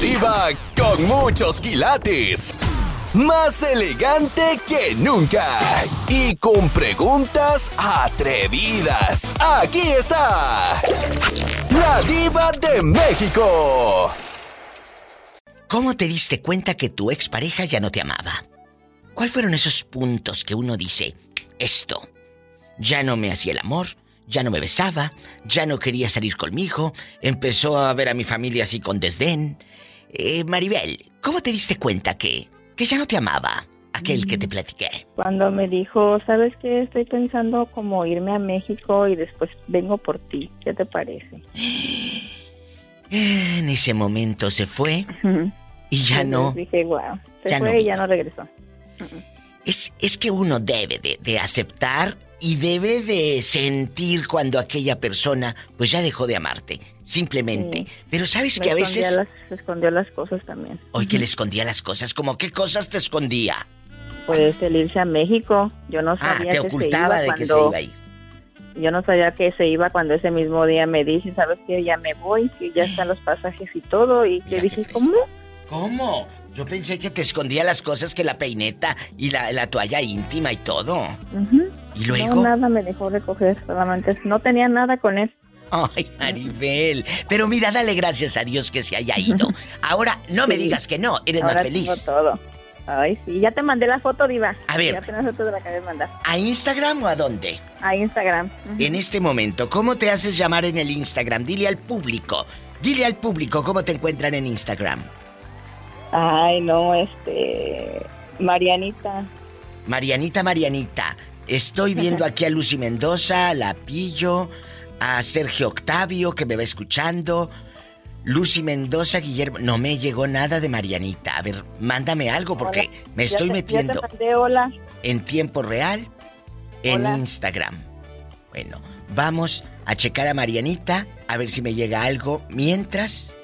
Diva con muchos quilates. Más elegante que nunca. Y con preguntas atrevidas. Aquí está. La diva de México. ¿Cómo te diste cuenta que tu expareja ya no te amaba? ¿Cuáles fueron esos puntos que uno dice, esto, ya no me hacía el amor, ya no me besaba, ya no quería salir conmigo, empezó a ver a mi familia así con desdén? Eh, Maribel, ¿cómo te diste cuenta que, que ya no te amaba aquel que te platiqué? Cuando me dijo, ¿sabes qué? Estoy pensando como irme a México y después vengo por ti. ¿Qué te parece? En ese momento se fue y ya no. Dije, wow, se fue y ya no regresó. Es, es que uno debe de, de, aceptar y debe de sentir cuando aquella persona pues ya dejó de amarte, simplemente. Pero sabes que a veces... Las, escondió las cosas también. Hoy que le escondía las cosas, ¿cómo qué cosas te escondía? Pues el irse a México, yo no ah, sabía te ocultaba de que se iba. Yo no sabía que se iba cuando ese mismo día me dice, ¿sabes qué? Ya me voy, que ya están los pasajes y todo. Y le dije, ¿cómo? ¿Cómo? Yo pensé que te escondía las cosas que la peineta y la, la toalla íntima y todo. ¿Y luego? No, nada me dejó recoger, solamente no tenía nada con él. Ay, Maribel. Pero mira, dale gracias a Dios que se haya ido. Ahora, no me digas que no, eres Ahora más feliz. Tengo todo. Ay, sí, ya te mandé la foto, Diva. A ver. Ya apenas foto de la acabé de mandar. ¿A Instagram o a dónde? A Instagram. En este momento, ¿cómo te haces llamar en el Instagram? Dile al público. Dile al público cómo te encuentran en Instagram. Ay, no, este. Marianita. Marianita, Marianita. Estoy viendo aquí a Lucy Mendoza, a La Pillo, a Sergio Octavio que me va escuchando. Lucy Mendoza, Guillermo. No me llegó nada de Marianita. A ver, mándame algo porque hola. me estoy te, metiendo. Mandé, hola. En tiempo real en hola. Instagram. Bueno, vamos a checar a Marianita a ver si me llega algo mientras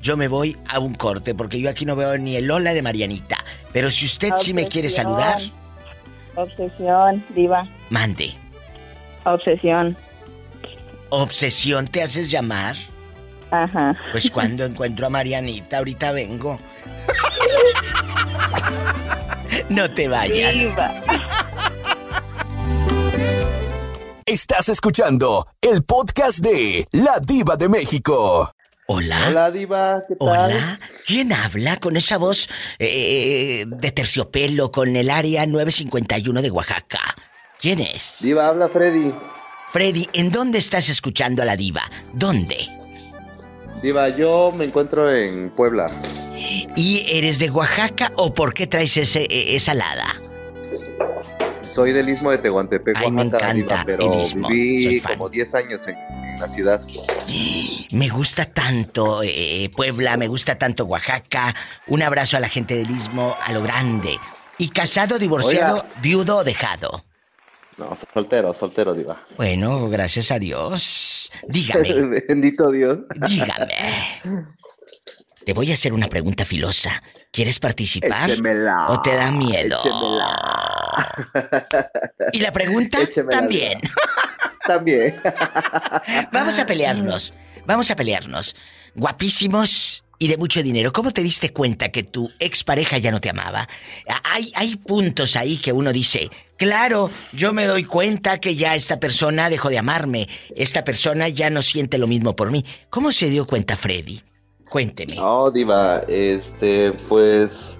yo me voy a un corte porque yo aquí no veo ni el hola de Marianita. Pero si usted Obsesión. sí me quiere saludar. Obsesión, diva. Mande. Obsesión. ¿Obsesión te haces llamar? Ajá. Pues cuando encuentro a Marianita, ahorita vengo. no te vayas. Diva. Estás escuchando el podcast de La Diva de México. Hola. Hola, Diva, ¿qué tal? Hola. ¿Quién habla con esa voz eh, de terciopelo con el área 951 de Oaxaca? ¿Quién es? Diva, habla Freddy. Freddy, ¿en dónde estás escuchando a la diva? ¿Dónde? Diva, yo me encuentro en Puebla. ¿Y eres de Oaxaca o por qué traes ese, esa lada? Soy del Istmo de Tehuantepec, Ay, me Oaxaca, encanta Diva, pero el Istmo, viví como 10 años en, en la ciudad. Me gusta tanto eh, Puebla, me gusta tanto Oaxaca. Un abrazo a la gente del Istmo, a lo grande. ¿Y casado, divorciado, viudo o dejado? No, soltero, soltero, Diva. Bueno, gracias a Dios. Dígame, Bendito Dios. dígame. Te voy a hacer una pregunta filosa. ¿Quieres participar? Échemela. ¿O te da miedo? Échemela. Y la pregunta Échemela, también. También. Vamos a pelearnos. Vamos a pelearnos. Guapísimos y de mucho dinero. ¿Cómo te diste cuenta que tu expareja ya no te amaba? Hay, hay puntos ahí que uno dice, claro, yo me doy cuenta que ya esta persona dejó de amarme. Esta persona ya no siente lo mismo por mí. ¿Cómo se dio cuenta Freddy? Cuénteme. No, Diva, este, pues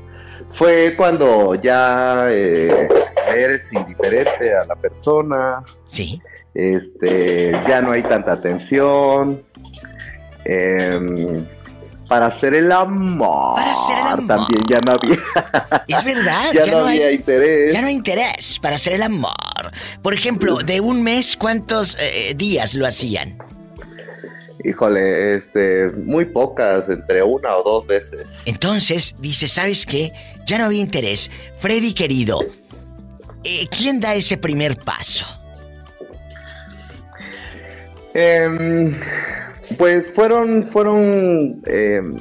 fue cuando ya eh, eres indiferente a la persona, Sí. este, ya no hay tanta atención. em, para hacer el amor. Para hacer el amor. También ya no había, Es verdad, ya ya, no no había hay, interés. ya no hay interés para hacer el amor. Por ejemplo, de un mes, ¿cuántos eh, días lo hacían? Híjole, este, muy pocas, entre una o dos veces. Entonces, dice, ¿sabes qué? Ya no había interés. Freddy querido, eh, ¿quién da ese primer paso? Em, pues fueron, fueron em,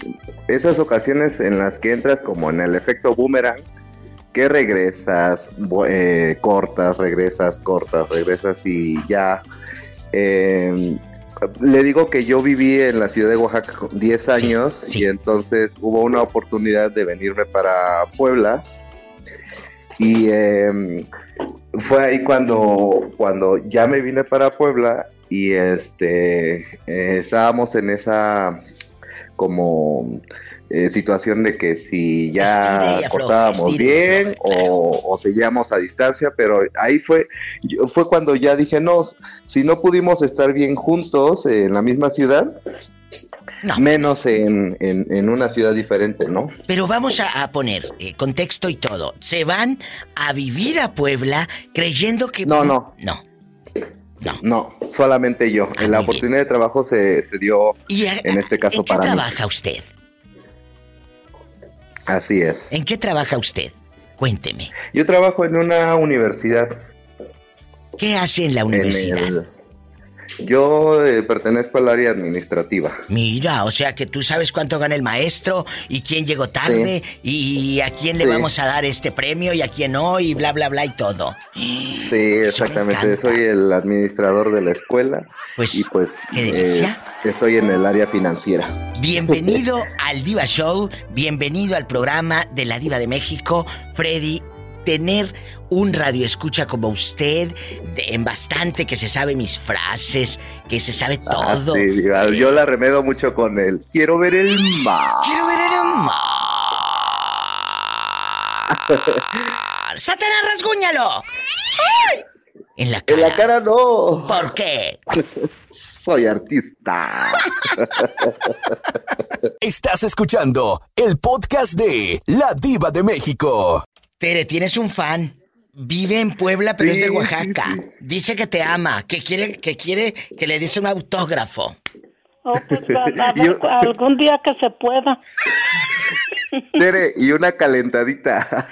esas ocasiones en las que entras como en el efecto boomerang, que regresas, eh, cortas, regresas, cortas, regresas y ya em, le digo que yo viví en la ciudad de Oaxaca 10 años y entonces hubo una oportunidad de venirme para Puebla y fue ahí cuando, cuando ya me vine para Puebla y este eh, estábamos en esa como eh, situación de que si ya cortábamos bien o, seguíamos a distancia, pero ahí fue, fue cuando ya dije, no, si no pudimos estar bien juntos en la misma ciudad, menos en, en, una ciudad diferente, ¿no? Pero vamos a, poner eh, contexto y todo. Se van a vivir a Puebla creyendo que... No, no. No. No. No, solamente yo. Ah, la oportunidad de trabajo se, se dio en este caso para mí. ¿En qué trabaja usted? Así es. ¿En qué trabaja usted? Cuénteme. Yo trabajo en una universidad. ¿Qué hace en la universidad? Yo eh, pertenezco al área administrativa. Mira, o sea que tú sabes cuánto gana el maestro y quién llegó tarde y a quién le vamos a dar este premio y a quién no y bla bla bla y todo. Sí, exactamente. Soy el administrador de la escuela. Pues, y pues eh, estoy en el área financiera. Bienvenido al Diva Show, bienvenido al programa de la Diva de México, Freddy. Tener un radio escucha como usted, en bastante, que se sabe mis frases, que se sabe ah, todo. sí, yo la remedo mucho con él. Quiero ver el mar. Quiero ver el mar. ¡Satanás, rasguñalo! En la cara. En la cara no. ¿Por qué? Soy artista. Estás escuchando el podcast de La Diva de México. Tere, tienes un fan. Vive en Puebla, pero es de Oaxaca. Dice que te ama, que quiere que quiere que le des un autógrafo. Oh, pues algún día que se pueda. Tere, y una calentadita.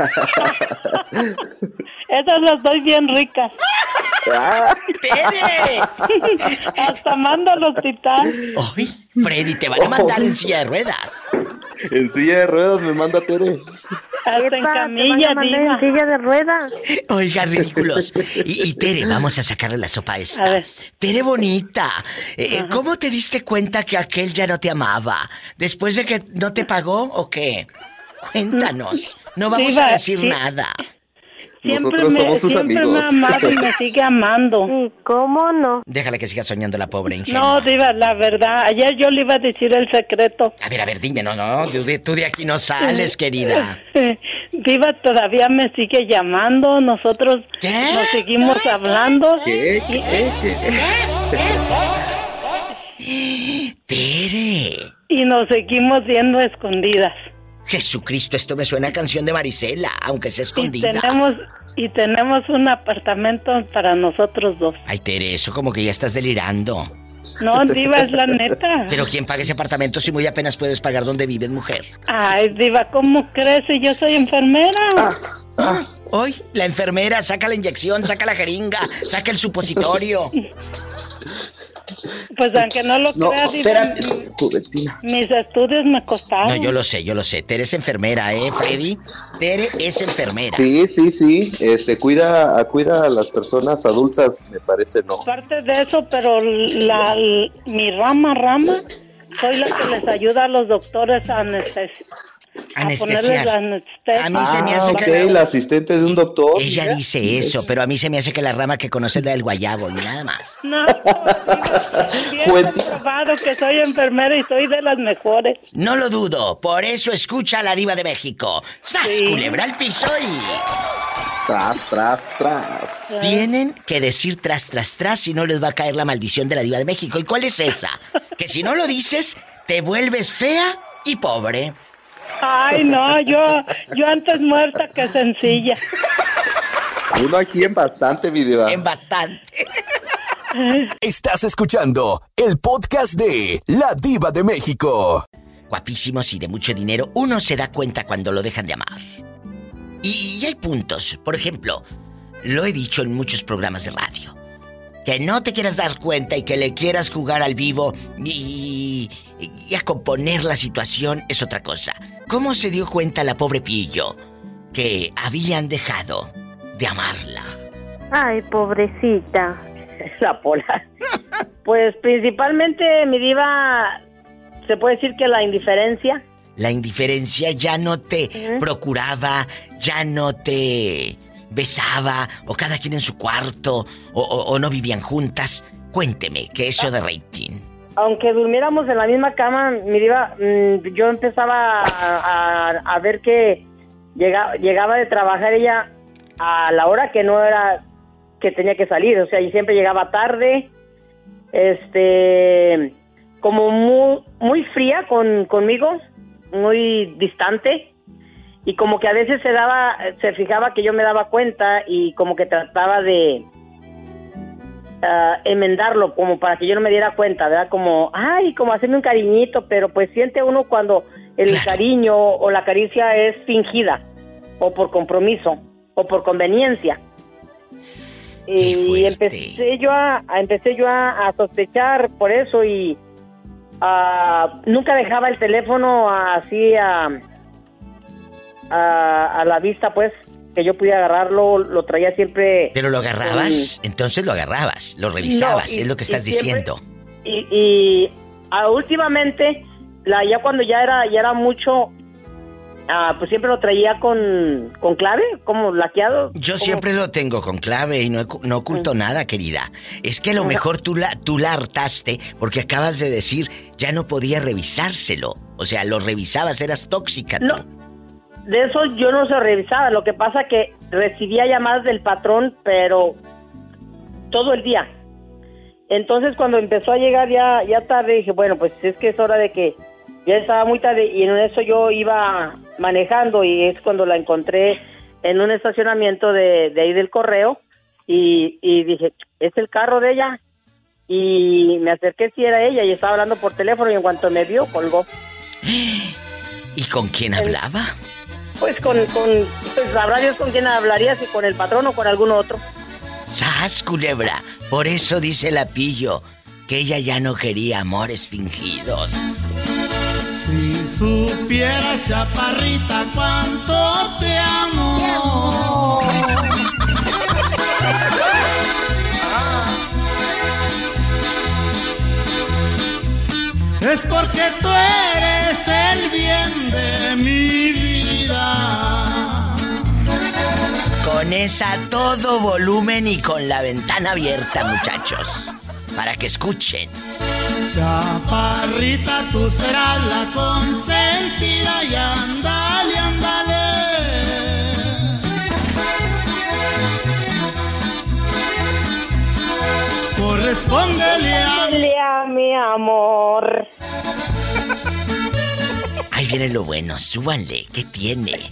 Esas las doy bien ricas. ¡Tere! Hasta mando al hospital. ¡Ay, Freddy, te van a mandar en silla de ruedas! En silla de ruedas me manda Tere. Hasta en camilla, en silla de ruedas. Oiga, ridículos. Y, Tere, vamos a sacarle la sopa a esta. Tere bonita, eh, ¿cómo te diste cuenta que aquel ya no te amaba? ¿Después de que no te pagó o qué? Cuéntanos. No vamos a decir nada. Siempre Nosotros somos tus siempre me ha amado y me sigue amando. ¿Cómo no? Déjale que siga soñando la pobre ingenua. No, Diva, la verdad. Ayer yo le iba a decir el secreto. A ver, a ver, dime, no, no. Tú de, aquí no sales, querida. Diva todavía me sigue llamando. Nosotros nos seguimos hablando. ¿Qué? ¿Qué? ¿Qué? ¿Qué? Tere. Y nos seguimos viendo escondidas. Jesucristo, esto me suena a canción de Marisela, aunque sea escondida. Y tenemos, y tenemos un apartamento para nosotros dos. Ay, Tere, eso como que ya estás delirando. No, Diva, es la neta. Pero ¿quién paga ese apartamento si muy apenas puedes pagar donde vives, mujer? Ay, Diva, ¿cómo crees? Yo soy enfermera. Ah, ah. Hoy, la enfermera saca la inyección, saca la jeringa, saca el supositorio. Pues aunque no lo creas, mis estudios me costaron. No, yo lo sé, yo lo sé. Tere es enfermera, ¿eh, Freddy? Tere es enfermera. Sí, sí, sí. Este, cuida, cuida a las personas adultas, me parece, ¿no? Parte de eso, pero la, mi rama, rama, soy la que les ayuda a los doctores a anestesiar. A mí se me hace ah, que la... asistente de un doctor. Ella dice eso, pero a mí se me hace que la rama que conoce es la del guayabo y nada más. No, bien probado que soy enfermera y soy de las mejores. No lo dudo, por eso escucha a la diva de México. ¡Sas, culebra al piso y... Tras, tras, tras. Tienen que decir tras, tras, tras si no les va a caer la maldición de la diva de México. ¿Y cuál es esa? que si no lo dices, te vuelves fea y pobre. Ay, no, yo, yo antes muerta que sencilla. Uno aquí en bastante video. En bastante. Estás escuchando el podcast de La Diva de México. Guapísimos y de mucho dinero, uno se da cuenta cuando lo dejan de amar. Y, y hay puntos. Por ejemplo, lo he dicho en muchos programas de radio que no te quieras dar cuenta y que le quieras jugar al vivo y, a componer la situación es otra cosa. ¿Cómo se dio cuenta la pobre Pillo que habían dejado de amarla? Ay, pobrecita. La pola. Pues principalmente mi diva, se puede decir que la indiferencia. La indiferencia ya no te procuraba, ya no te besaba, o cada quien en su cuarto, o, no vivían juntas. Cuénteme, ¿qué es eso de rating? Aunque durmiéramos en la misma cama, mi diva, mm, yo empezaba a, ver que llegaba, llegaba de trabajar ella a la hora que no era que tenía que salir, o sea, y siempre llegaba tarde, este, como muy, muy fría con, conmigo, muy distante, y como que a veces se daba, se fijaba que yo me daba cuenta y como que trataba de uh, enmendarlo, como para que yo no me diera cuenta, ¿verdad? Como, ay, como hacerme un cariñito, pero pues siente uno cuando el cariño o la caricia es fingida, o por compromiso, o por conveniencia. Y empecé yo a, empecé yo a, sospechar por eso y uh, nunca dejaba el teléfono así a, a, la vista, pues, que yo pudiera agarrarlo, lo traía siempre. ¿Pero lo agarrabas? Entonces lo agarrabas, lo revisabas, es lo que estás diciendo. Y, y últimamente, la, ya cuando ya era, ya era mucho, Ah, pues siempre lo traía con, con clave, como laqueado. Yo siempre lo tengo con clave y no, no oculto mm. nada, querida. Es que a lo mejor tú la, tú la hartaste porque acabas de decir ya no podía revisárselo. O sea, lo revisabas, eras tóxica. No, de eso yo no se revisaba. Lo que pasa que recibía llamadas del patrón, pero todo el día. Entonces cuando empezó a llegar ya, ya tarde, dije, bueno, pues es que es hora de que ya estaba muy tarde y en eso yo iba manejando y es cuando la encontré en un estacionamiento de, ahí del correo y, dije, ¿es el carro de ella? Y me acerqué si era ella y estaba hablando por teléfono y en cuanto me vio colgó. ¿Y con quién hablaba? Pues con, con pues sabrá Dios con quién hablaría, si con el patrón o con algún otro. ¡Sas, culebra! Por eso dice el apillo que ella ya no quería amores fingidos. Si supieras, chaparrita, cuánto te amo. Es porque tú eres el bien de mi vida. Con esa todo volumen y con la ventana abierta, muchachos, para que escuchen. Chaparrita, tú serás la consentida y andale, andale. Correspóndele a... a mi amor. Ahí viene lo bueno, súbanle, ¿qué tiene?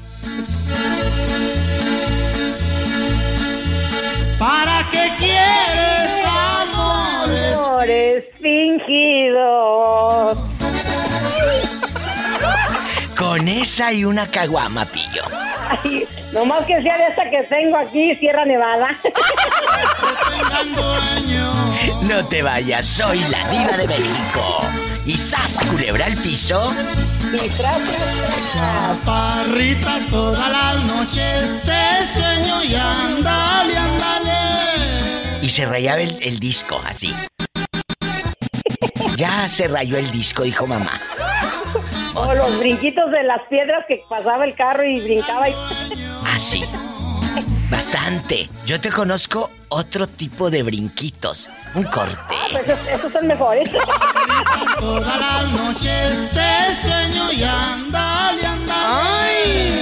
¿Para qué quieres amores? Amores fingidos. Con esa y una caguama, pillo. Ay, nomás que sea de esta que tengo aquí, Sierra Nevada. No te vayas, soy la diva de México. Y sas, culebra el piso. Y tras, Chaparrita, todas las noches te sueño y andale, andale. Y se rayaba el, disco así. Ya se rayó el disco, dijo mamá. O los brinquitos de las piedras que pasaba el carro y brincaba y... Así. Bastante. Yo te conozco otro tipo de brinquitos. Un corte. Ah, pues esos, son mejores. Todas las noches te sueño y andale, andale. Ay.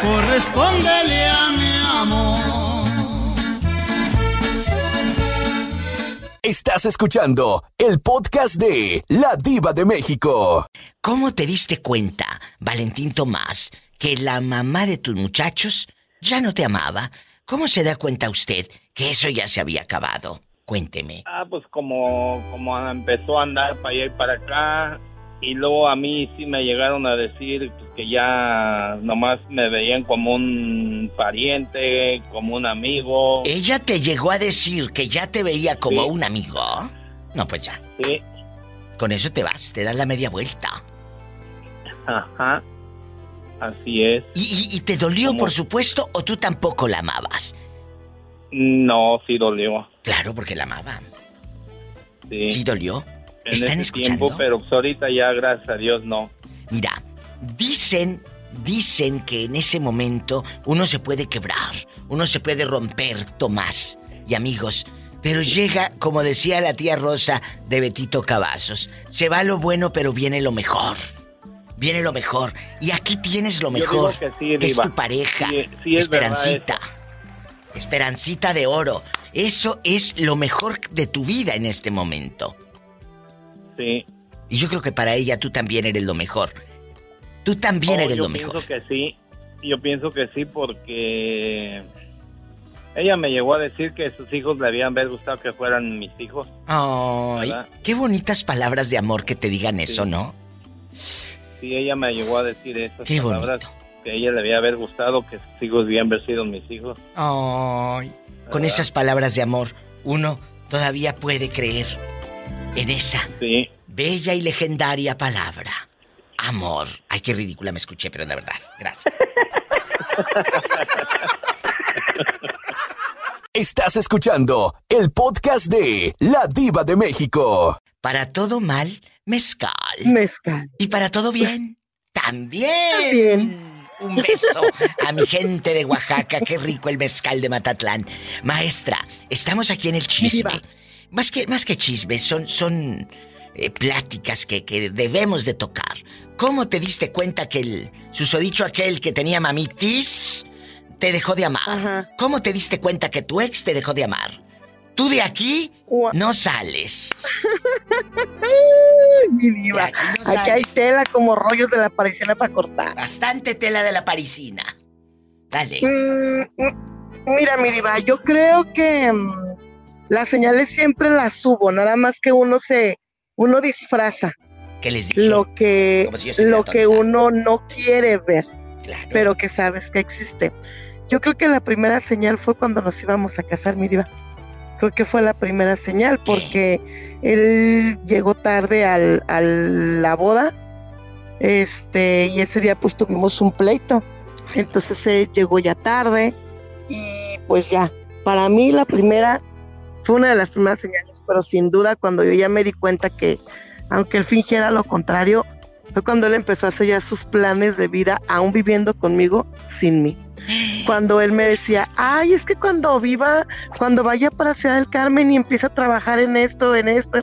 Correspóndele a mi amor. Estás escuchando el podcast de La Diva de México. ¿Cómo te diste cuenta, Valentín Tomás, que la mamá de tus muchachos ya no te amaba? ¿Cómo se da cuenta usted que eso ya se había acabado? Cuénteme. Ah, pues como, como empezó a andar para allá y para acá, y luego a mí sí me llegaron a decir que ya nomás me veían como un pariente, como un amigo. ¿Ella te llegó a decir que ya te veía como un amigo? No, pues ya. Sí. Con eso te vas, te das la media vuelta. Ajá. Así es. ¿Y, te dolió, por supuesto, o tú tampoco la amabas? No, sí dolió. Claro, porque la amaba. Sí. ¿Sí dolió? En ¿Están ese escuchando? tiempo, pero pues ahorita ya, gracias a Dios, no. Mira, dicen, dicen que en ese momento uno se puede quebrar, uno se puede romper, Tomás y amigos, pero llega, como decía la tía Rosa de Betito Cavazos, se va lo bueno, pero viene lo mejor. Viene lo mejor. Y aquí tienes lo mejor, que sí, es tu pareja, Sí, sí es verdad Esperancita. Esperancita de oro. Eso es lo mejor de tu vida en este momento. Sí. Y yo creo que para ella tú también eres lo mejor. Tú también Oh, eres yo lo mejor. pienso que sí. Yo pienso que sí porque ella me llegó a decir que sus hijos le habían gustado que fueran mis hijos. Ay, ¿Verdad? qué bonitas palabras de amor que te digan eso, ¿no? Sí, ella me llegó a decir esas Qué palabras. Que a ella le había haber gustado que sus hijos haber sido mis hijos. Ay, con esas palabras de amor, uno todavía puede creer en esa Sí. bella y legendaria palabra. Amor. Ay, qué ridícula me escuché, pero de verdad. Gracias. Estás escuchando el podcast de La Diva de México. Para todo mal, mezcal. Mezcal. Y para todo bien, también. También. Un beso a mi gente de Oaxaca. Qué rico el mezcal de Matatlán. Maestra, estamos aquí en el chisme. Diva. Más que, más que chisme, son, son eh, pláticas que, que debemos de tocar. ¿Cómo te diste cuenta que el susodicho aquel que tenía mamitis te dejó de amar? Ajá. ¿Cómo te diste cuenta que tu ex te dejó de amar? Tú de aquí no sales. Mi diva. Aquí no Aquí hay tela como rollos de la parisina para cortar. Bastante tela de la parisina. Dale. Mm, mm, mira, mi diva, yo creo que mm, las señales siempre las subo, nada más que uno se, uno disfraza ¿Qué les dije? lo que, si lo que uno no quiere ver, Claro. pero que sabes que existe. Yo creo que la primera señal fue cuando nos íbamos a casar, mi diva. Creo que fue la primera señal porque él llegó tarde al, a la boda, este, y ese día pues tuvimos un pleito. Entonces él llegó ya tarde y pues ya, para mí la primera fue una de las primeras señales, pero sin duda cuando yo ya me di cuenta que aunque él fingiera lo contrario, fue cuando él empezó a hacer ya sus planes de vida, aún viviendo conmigo sin mí. Cuando él me decía, ay, es que cuando viva, cuando vaya para Ciudad del Carmen y empiece a trabajar en esto, en esto.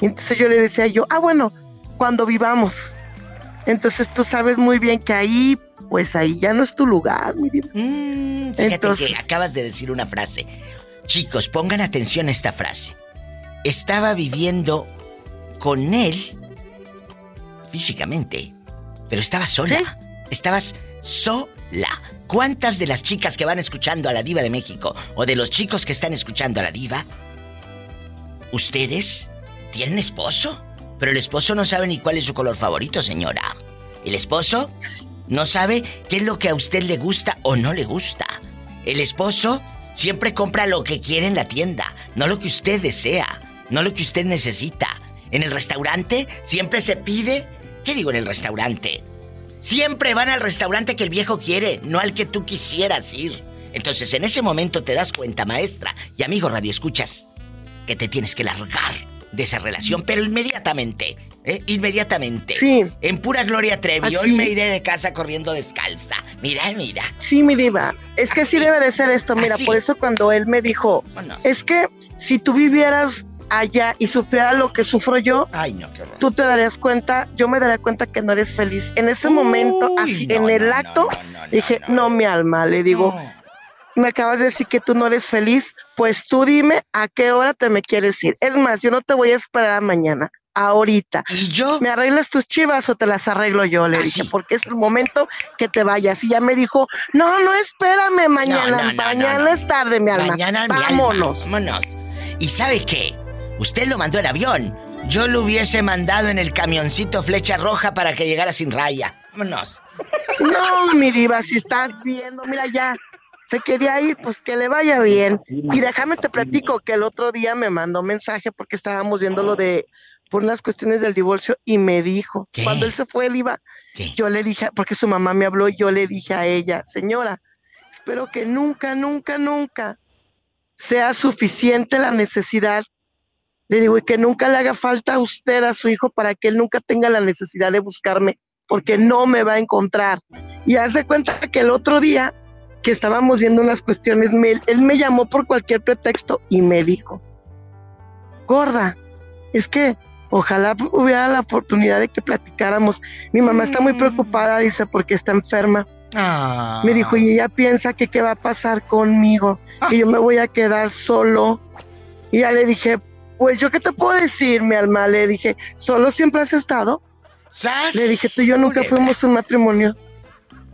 Entonces yo le decía yo, ah, bueno, cuando vivamos. Entonces tú sabes muy bien que ahí, pues ahí ya no es tu lugar, mi. Mm, fíjate Entonces- que acabas de decir una frase. Chicos, pongan atención a esta frase. Estaba viviendo con él físicamente, pero estaba sola. Estabas sola. ¿Cuántas de las chicas que van escuchando a la diva de México o de los chicos que están escuchando a la diva, ustedes tienen esposo? Pero el esposo no sabe ni cuál es su color favorito, señora. El esposo no sabe qué es lo que a usted le gusta o no le gusta. El esposo siempre compra lo que quiere en la tienda, no lo que usted desea, no lo que usted necesita. En el restaurante siempre se pide... ¿Qué digo en el restaurante? Siempre van al restaurante que el viejo quiere, no al que tú quisieras ir. Entonces en ese momento te das cuenta, maestra y amigo Radio Escuchas, que te tienes que largar de esa relación, pero inmediatamente, ¿eh? Inmediatamente. Sí. En pura Gloria Trevi, Así. hoy me iré de casa corriendo descalza. Mira, mira. Sí, mi diva. Es que sí debe de ser esto. Mira, Así. por eso cuando él me dijo, Vámonos. es que si tú vivieras allá y sufriera lo que sufro yo, Ay, no, qué horror. tú te darías cuenta, yo me daría cuenta que no eres feliz. En ese momento, así, no, en el no, acto, dije, no. mi alma, le digo, me acabas de decir que tú no eres feliz, pues tú dime a qué hora te me quieres ir. Es más, yo no te voy a esperar a mañana, ahorita. ¿Y yo? ¿Me arreglas tus chivas o te las arreglo yo? Le Ah, dije, porque es el momento que te vayas. Y ya me dijo, no, no, espérame, mañana, No, no, no, mañana es tarde, mi alma. Mañana mi alma. Vámonos. Vámonos. ¿Y sabe qué? Usted lo mandó en avión. Yo lo hubiese mandado en el camioncito flecha roja para que llegara sin raya. Vámonos. No, mi diva, si estás viendo, mira ya, se quería ir, pues que le vaya bien. Y déjame te platico que el otro día me mandó mensaje porque estábamos viendo lo de por unas cuestiones del divorcio y me dijo, ¿Qué? cuando él se fue, él iba, ¿Qué? yo le dije, porque su mamá me habló yo le dije a ella, señora, espero que nunca, nunca, nunca sea suficiente la necesidad. Le digo, y que nunca le haga falta a usted a su hijo para que él nunca tenga la necesidad de buscarme, porque no me va a encontrar. Y hace cuenta que el otro día que estábamos viendo unas cuestiones, él me llamó por cualquier pretexto y me dijo, gorda, es que ojalá hubiera la oportunidad de que platicáramos. Mi mamá está muy mm. preocupada, dice, porque está enferma. Ah. Me dijo, y ella piensa que qué va a pasar conmigo, que yo me voy a quedar solo. Y ya le dije, pues yo qué te puedo decir, mi alma, le dije, ¿solo siempre has estado? Le dije, tú y yo nunca fuimos un matrimonio.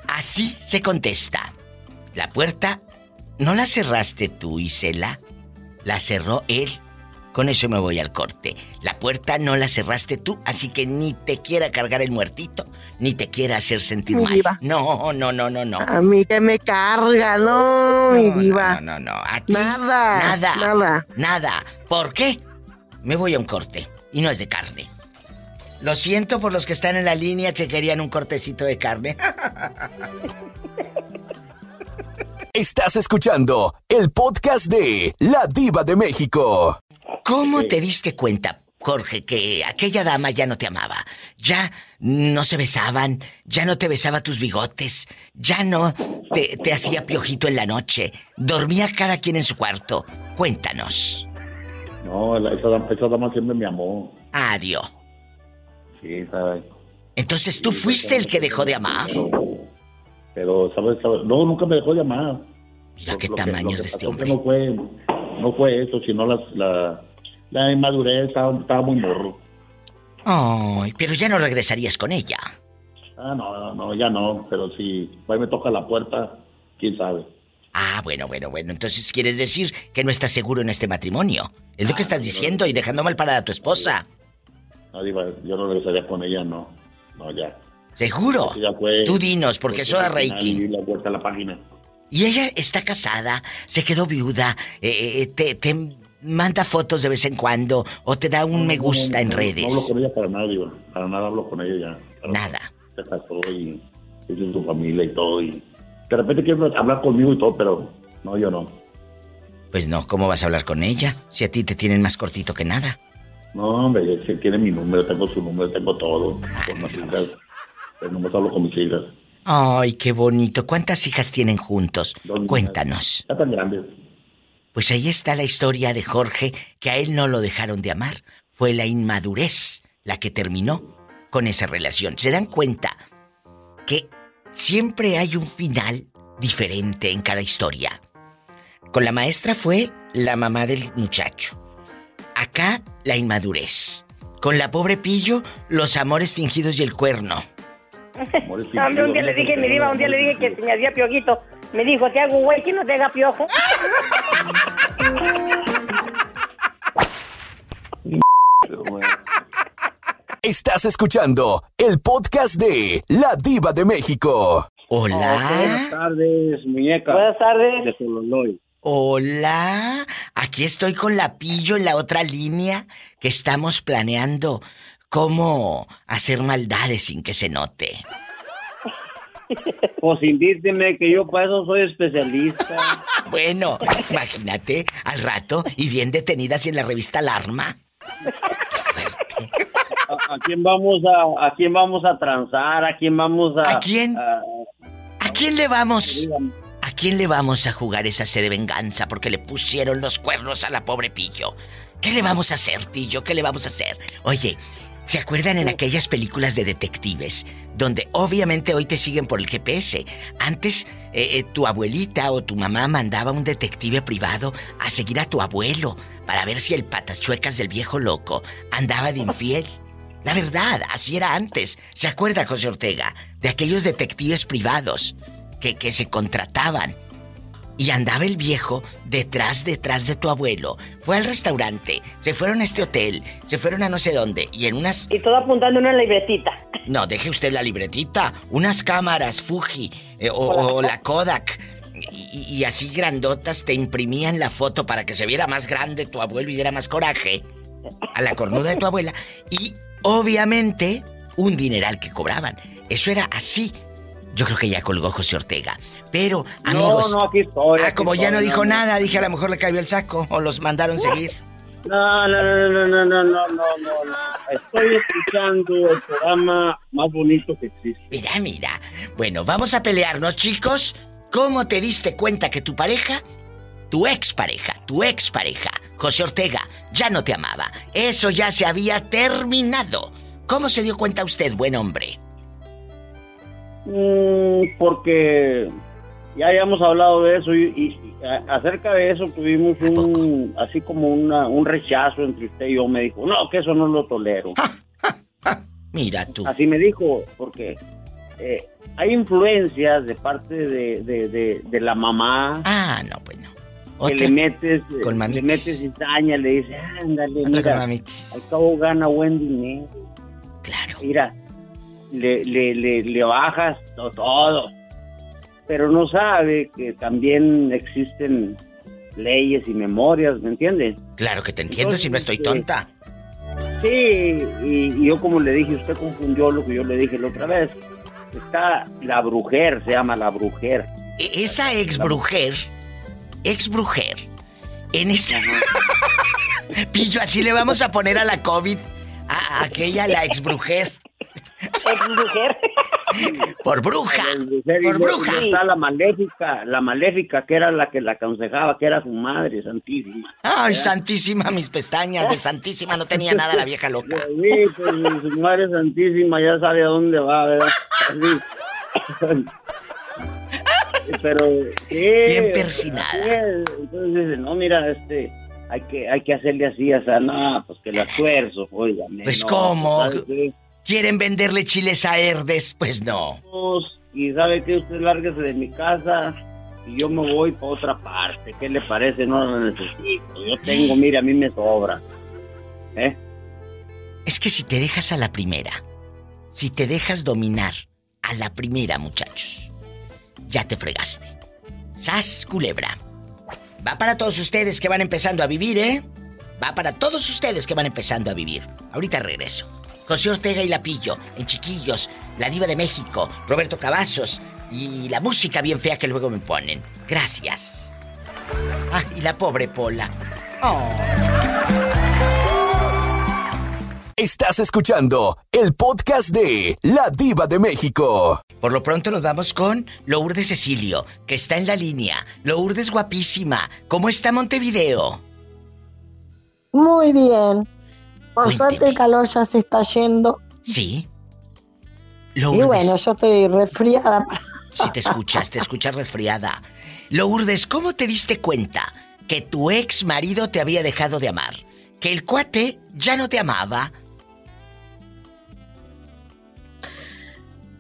Así se contesta. La puerta no la cerraste tú, Isela. La cerró él. Con eso me voy al corte. La puerta no la cerraste tú, así que ni te quiera cargar el muertito, ni te quiera hacer sentir mal. No, no, no, no, no. A mí que me carga, no, mi diva. No, no, no, a Nada. Nada. Nada. Nada. ¿Por qué? Me voy a un corte. Y no es de carne. Lo siento por los que están en la línea que querían un cortecito de carne. Estás escuchando el podcast de La Diva de México. ¿Cómo te diste cuenta, Jorge, que aquella dama ya no te amaba? Ya no se besaban, ya no te besaba tus bigotes, ya no te, hacía piojito en la noche, dormía cada quien en su cuarto. Cuéntanos. No, esa, dama siempre me amó. Adiós. Sí, sabes. Entonces tú fuiste el que dejó de amar. Pero, ¿sabes? No, nunca me dejó de amar. Mira qué tamaños de este hombre. No fue, no fue eso, sino la, la inmadurez estaba, estaba muy morro. Ay, pero ya no regresarías con ella. Ah, no, no, ya no, pero si hoy me toca la puerta, quién sabe. Ah, bueno, bueno, bueno. Entonces quieres decir que no estás seguro en este matrimonio. Es lo que ah, estás diciendo y dejando mal para a tu esposa. No, yo no regresaría con ella, no. No, ya. ¿Seguro? Tú dinos, porque eso da Reiki. La vuelta a la página. Y ella está casada, se quedó viuda, eh, eh, te, te manda fotos de vez en cuando o te da un me gusta en redes. No hablo con ella para nada, digo. Para nada hablo con ella ya. nada. Se casó y tiene su familia y todo. Y de repente quiere hablar conmigo y todo, pero no, yo no. Pues no, ¿cómo vas a hablar con ella? Si a ti te tienen más cortito que nada. No, hombre, si tiene mi número, tengo su número, tengo todo. Ah, con mis hijas. Pero no me hablo con mis hijas. Ay, qué bonito. ¿Cuántas hijas tienen juntos? Cuéntanos. Ya tan grandes. Pues ahí está la historia de Jorge, que a él no lo dejaron de amar. Fue la inmadurez la que terminó con esa relación. ¿Se dan cuenta que siempre hay un final diferente en cada historia? Con la maestra fue la mamá del muchacho. Acá la inmadurez. Con la pobre Pillo, los amores fingidos y el cuerno. un día le dije, mi diva, un día le dije que se me hacía piojito. Me dijo, te hago güey que no te haga piojo. Estás escuchando el podcast de La Diva de México. Hola. buenas tardes, muñeca. Buenas tardes. Hola. Aquí estoy con la pillo en la otra línea que estamos planeando cómo hacer maldades sin que se note. Pues indísteme que yo para eso soy especialista. bueno, imagínate al rato y bien detenidas en la revista Alarma. ¿A, quién vamos a, a quién vamos a transar? ¿A quién vamos a ¿A quién? A, quién le vamos? ¿A quién le vamos a jugar esa sed de venganza porque le pusieron los cuernos a la pobre Pillo? ¿Qué le vamos a hacer, Pillo? ¿Qué le vamos a hacer? Oye, ¿Se acuerdan en aquellas películas de detectives? Donde obviamente hoy te siguen por el GPS. Antes eh, eh, tu abuelita o tu mamá mandaba un detective privado a seguir a tu abuelo para ver si el patas chuecas del viejo loco andaba de infiel. La verdad, así era antes. ¿Se acuerda, José Ortega? De aquellos detectives privados que, que se contrataban y andaba el viejo detrás, detrás de tu abuelo. Fue al restaurante, se fueron a este hotel, se fueron a no sé dónde y en unas... Y todo apuntando en una libretita. No, deje usted la libretita. Unas cámaras Fuji eh, o, la Kodak. Y, y, así grandotas te imprimían la foto para que se viera más grande tu abuelo y diera más coraje a la cornuda de tu abuela. Y obviamente un dineral que cobraban. Eso era así Yo creo que ya colgó José Ortega. Pero, amigos. No, no, aquí estoy. Ah, aquí como ya no dijo nada, dije a lo mejor le cayó el saco o los mandaron seguir. No, no, no, no, no, no, no, no, no, no. Estoy escuchando el programa más bonito que existe. Mira, mira. Bueno, vamos a pelearnos, chicos. ¿Cómo te diste cuenta que tu pareja, tu expareja, tu expareja, José Ortega, ya no te amaba? Eso ya se había terminado. ¿Cómo se dio cuenta usted, buen hombre? Mm, porque ya habíamos hablado de eso y, y- acerca de eso tuvimos un así como una, un rechazo entre usted y yo. Me dijo, no, que eso no lo tolero. Mira tú. Así me dijo, porque eh, hay influencias de parte de, de, de- de la mamá. Ah, no, pues no. Que le metes, eh, Con le metes cizaña, le dices, ándale, Otra mira, al cabo gana buen dinero. Claro. Mira, le, le, le, le bajas to- todo, pero no sabe que también existen leyes y memorias, ¿me entiendes? Claro que te entiendo si no estoy tonta. Sí, y, y yo como le dije, usted confundió lo que yo le dije la otra vez. Está la brujer, se llama la brujer. E- Esa ex brujer, ex brujer, en esa. Pillo, así le vamos a poner a la COVID, a, a aquella, la ex brujer. mujer. Por bruja. Por bruja. Está la maléfica, la maléfica que era la que la aconsejaba, que era su madre santísima. Ay, ¿verdad? santísima, mis pestañas de santísima, no tenía nada la vieja loca. Sí, pues su madre santísima ya sabe a dónde va, ¿verdad? Así. Pero sí, Bien persinada. es. Entonces no, mira, este, hay que, hay que hacerle así, o sea, no, pues que la esfuerzo, óigame. Pues, no, ¿cómo? ¿sabe qué? ¿Quieren venderle chiles a Herdes? Pues no. Y sabe que usted lárguese de mi casa y yo me voy para otra parte. ¿Qué le parece? No lo necesito. Yo tengo, mire, a mí me sobra. ¿Eh? Es que si te dejas a la primera, si te dejas dominar a la primera, muchachos, ya te fregaste. Sas, culebra. Va para todos ustedes que van empezando a vivir, ¿eh? Va para todos ustedes que van empezando a vivir. Ahorita regreso. José Ortega y Lapillo, en Chiquillos, La Diva de México, Roberto Cavazos y la música bien fea que luego me ponen. Gracias. Ah, y la pobre Pola. Oh. Estás escuchando el podcast de La Diva de México. Por lo pronto nos vamos con Lourdes Cecilio, que está en la línea. Lourdes guapísima. ¿Cómo está Montevideo? Muy bien. Por suerte el calor ya se está yendo. Sí. Y Lourdes. bueno, yo estoy resfriada. Si te escuchas, te escuchas resfriada. Lourdes, ¿cómo te diste cuenta que tu ex marido te había dejado de amar? Que el cuate ya no te amaba.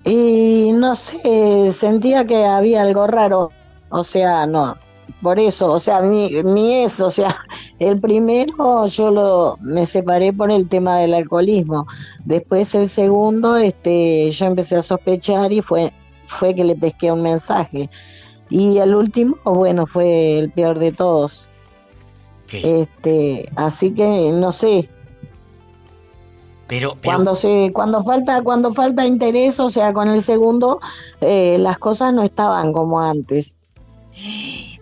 Y no sé, sentía que había algo raro. O sea, no. Por eso, o sea, mi, mi ex, o sea, el primero yo lo me separé por el tema del alcoholismo. Después el segundo, este, yo empecé a sospechar y fue, fue que le pesqué un mensaje. Y el último, bueno, fue el peor de todos. Este, así que no sé, Pero, cuando se cuando falta cuando falta interés o sea con el segundo eh, las cosas no estaban como antes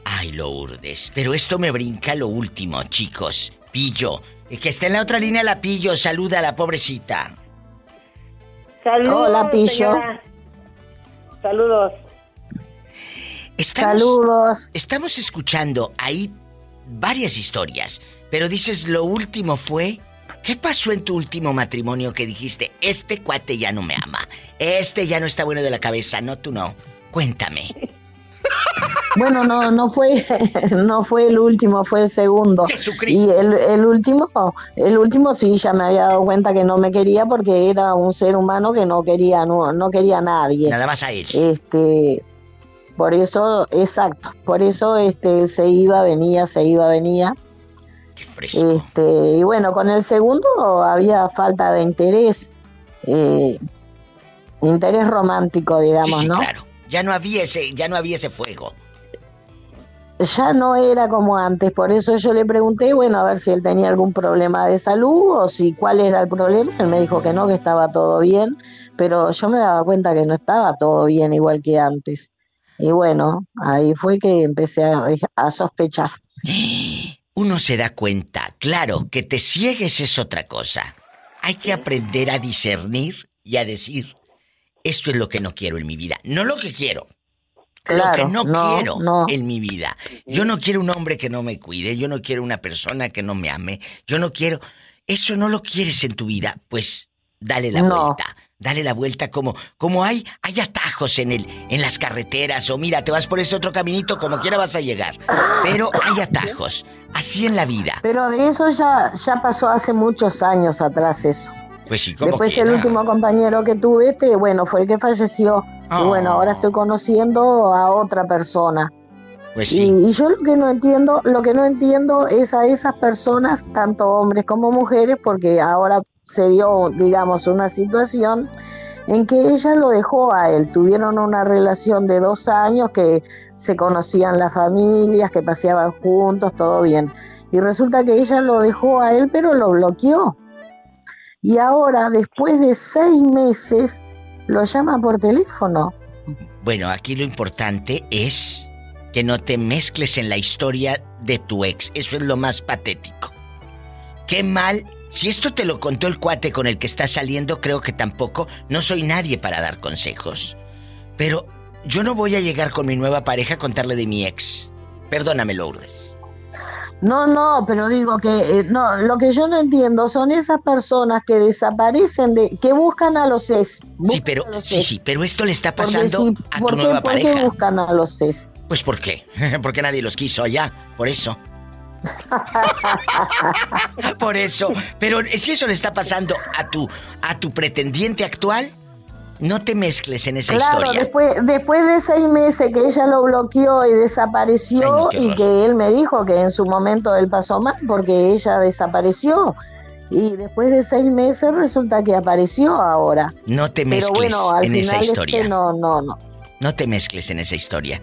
Ay, Lourdes. Pero esto me brinca lo último, chicos. Pillo. El que está en la otra línea, la pillo. Saluda a la pobrecita. Saludos. Hola, Pillo. señora. Saludos. Estamos, Saludos. Estamos escuchando ahí varias historias, pero dices lo último fue. ¿Qué pasó en tu último matrimonio que dijiste, este cuate ya no me ama? Este ya no está bueno de la cabeza, no tú no. Cuéntame. bueno no no fue no fue el último fue el segundo Jesucristo. y el, el último el último sí ya me había dado cuenta que no me quería porque era un ser humano que no quería no, no quería a nadie Nada más a él. este por eso exacto por eso este se iba venía se iba venía este y bueno con el segundo había falta de interés eh, interés romántico digamos sí, sí, no claro. Ya no había ese, ya no había ese fuego. ya no era como antes, por eso yo le pregunté, bueno, a ver si él tenía algún problema de salud o si cuál era el problema. Él me dijo que no, que estaba todo bien, pero yo me daba cuenta que no estaba todo bien igual que antes. Y bueno, ahí fue que empecé a, a sospechar. Uno se da cuenta, claro, que te ciegues es otra cosa. Hay que aprender a discernir y a decir, esto es lo que no quiero en mi vida, no lo que quiero, lo que no, quiero en mi vida. Yo no quiero un hombre que no me cuide, yo no quiero una persona que no me ame, yo no quiero... Eso no lo quieres en tu vida, pues dale la vuelta. Dale la vuelta como como hay hay atajos en el en las carreteras o mira, te vas por ese otro caminito como quiera vas a llegar. Pero hay atajos, así en la vida. Pero de eso ya ya pasó hace muchos años atrás eso. Pues sí, como Después el último compañero que tuve, este, bueno, fue el que falleció. Y bueno, ahora estoy conociendo a otra persona. Pues Y, sí. y yo lo que no entiendo, lo que no entiendo es a esas personas, tanto hombres como mujeres, porque ahora se dio, digamos, una situación en que ella lo dejó a él. Tuvieron una relación de dos años que se conocían las familias, que paseaban juntos, todo bien. Y resulta que ella lo dejó a él, pero lo bloqueó. Y ahora, después de seis meses, lo llama por teléfono. Bueno, aquí lo importante es que no te mezcles en la historia de tu ex. Eso es lo más patético. Qué mal. Si esto te lo contó el cuate con el que estás saliendo, creo que tampoco. No soy nadie para dar consejos. Pero yo no voy a llegar con mi nueva pareja a contarle de mi ex. Perdóname, Lourdes. No, no, pero digo que eh, no, lo que yo no entiendo son esas personas que desaparecen de que buscan a los ex. Sí, pero sí, sí, pero esto le está Porque pasando a ¿por tu qué- nueva por qué pareja. buscan a los ex? Pues ¿por qué? Porque nadie los quiso allá, por eso. por eso. Pero si eso le está pasando a tu a tu pretendiente actual, no te mezcles en esa Claro, historia. después, después de seis meses que ella lo bloqueó y desapareció qué y que él me dijo que en su momento él pasó mal porque ella desapareció. Y después de seis meses resulta que apareció ahora. No te Pero mezcles bueno, al en final esa este historia. no, no, no. No te mezcles en esa historia.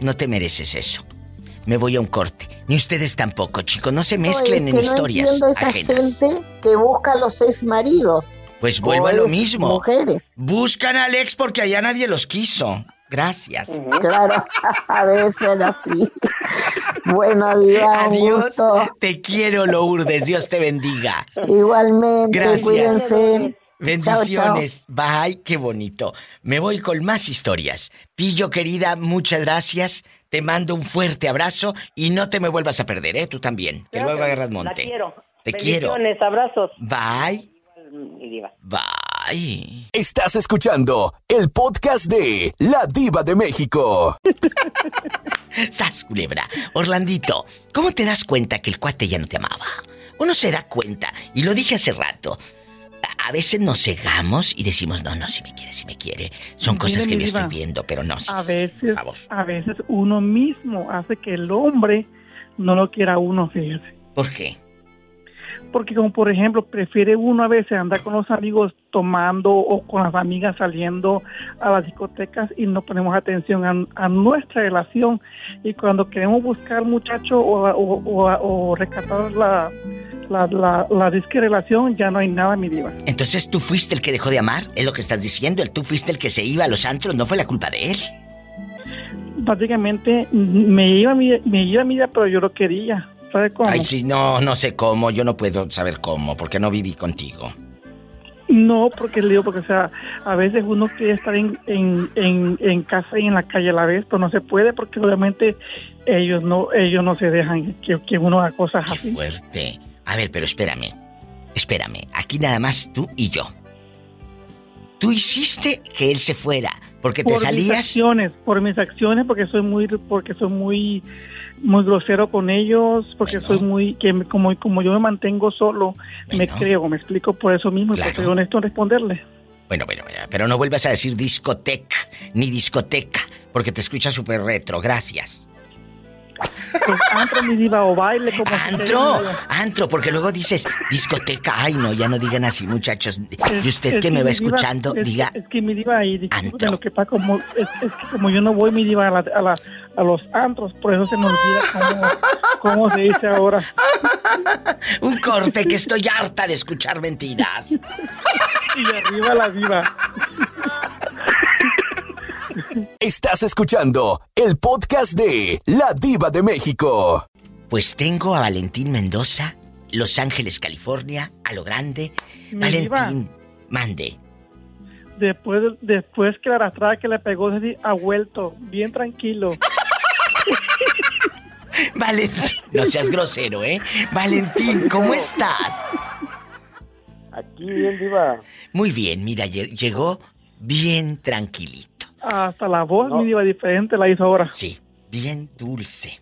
No te mereces eso. Me voy a un corte. Ni ustedes tampoco, chicos. No se mezclen No, en historias No entiendo esa ajenas. gente que busca a los ex maridos. Pues vuelvo a lo mismo. Mujeres. Buscan al ex porque allá nadie los quiso. Gracias. Claro, debe ser así. Bueno, Diva, un Adiós. gusto. Te quiero, Lourdes. Dios te bendiga. Igualmente, Gracias. cuídense. Bendiciones. Bye, qué bonito. Me voy con más historias. Pillo, querida, muchas gracias. Te mando un fuerte abrazo y no te me vuelvas a perder, ¿eh? Tú también. Que luego agarras La monte. quiero. Te quiero. Bendiciones, abrazos. Bye. Bye. Estás escuchando el podcast de La Diva de México. Sas, culebra. Orlandito, ¿cómo te das cuenta que el cuate ya no te amaba? Uno se da cuenta, y lo dije hace rato. A veces nos cegamos y decimos, no, no, si me quiere, si me quiere. Son cosas Mire, que yo estoy viendo, pero no. A veces, a veces uno mismo hace que el hombre no lo quiera uno, fíjese. ¿Por qué? Porque como por ejemplo, prefiere uno a veces andar con los amigos tomando o con las amigas saliendo a las discotecas y no ponemos atención a, a nuestra relación. Y cuando queremos buscar muchacho o, o, o- o rescatar la, la, la, la disque relación, ya no hay nada, mi diva. Entonces tú fuiste el que dejó de amar, es lo que estás diciendo. El tú fuiste el que se iba a los antros, no fue la culpa de él. Básicamente me iba, me iba mi vida, pero yo lo quería. ¿Sabe cómo? Ay, sí, no, no sé cómo, yo no puedo saber cómo, porque no viví contigo. No, porque le digo, porque o sea, a veces uno quiere estar en, en, en, en casa y en la calle a la vez, pero no se puede porque obviamente ellos no ellos no se dejan que, que uno haga cosas así. Fuerte. A ver, pero espérame. Espérame, aquí nada más tú y yo. Tú hiciste que él se fuera, porque te por mis salías... acciones, por mis acciones, porque soy muy porque soy muy muy grosero con ellos, porque soy muy que como como yo me mantengo solo, me creo, me explico por eso mismo y porque soy honesto en responderle. Bueno, bueno, bueno, pero no vuelvas a decir discoteca, ni discoteca, porque te escucha súper retro, gracias. Pues antro, mi diva, o baile, como Antro, antro, porque luego dices discoteca. Ay, no, ya no digan así, muchachos. Y usted que me va diva- escuchando, es, diga, Es que mi diva, y disculpe lo que pasa, como, es, es que como yo no voy, mi diva, a, la- a, la- a los antros, por eso se me olvida cómo, cómo se dice ahora. un corte que estoy harta de escuchar mentiras. Y arriba la diva. Estás escuchando el podcast de La Diva de México. Pues tengo a Valentín Mendoza, Los Ángeles, California, a lo grande. Mi Valentín, mande. Después, después que la arrastrada que le pegó, así, ha vuelto, bien tranquilo. Valentín, no seas grosero, ¿eh? Valentín, ¿cómo estás? Aquí bien, Diva. Muy bien, mira, lle- llegó bien tranquilito. Hasta la voz, mi diva, diferente la hizo ahora. Sí, bien dulce.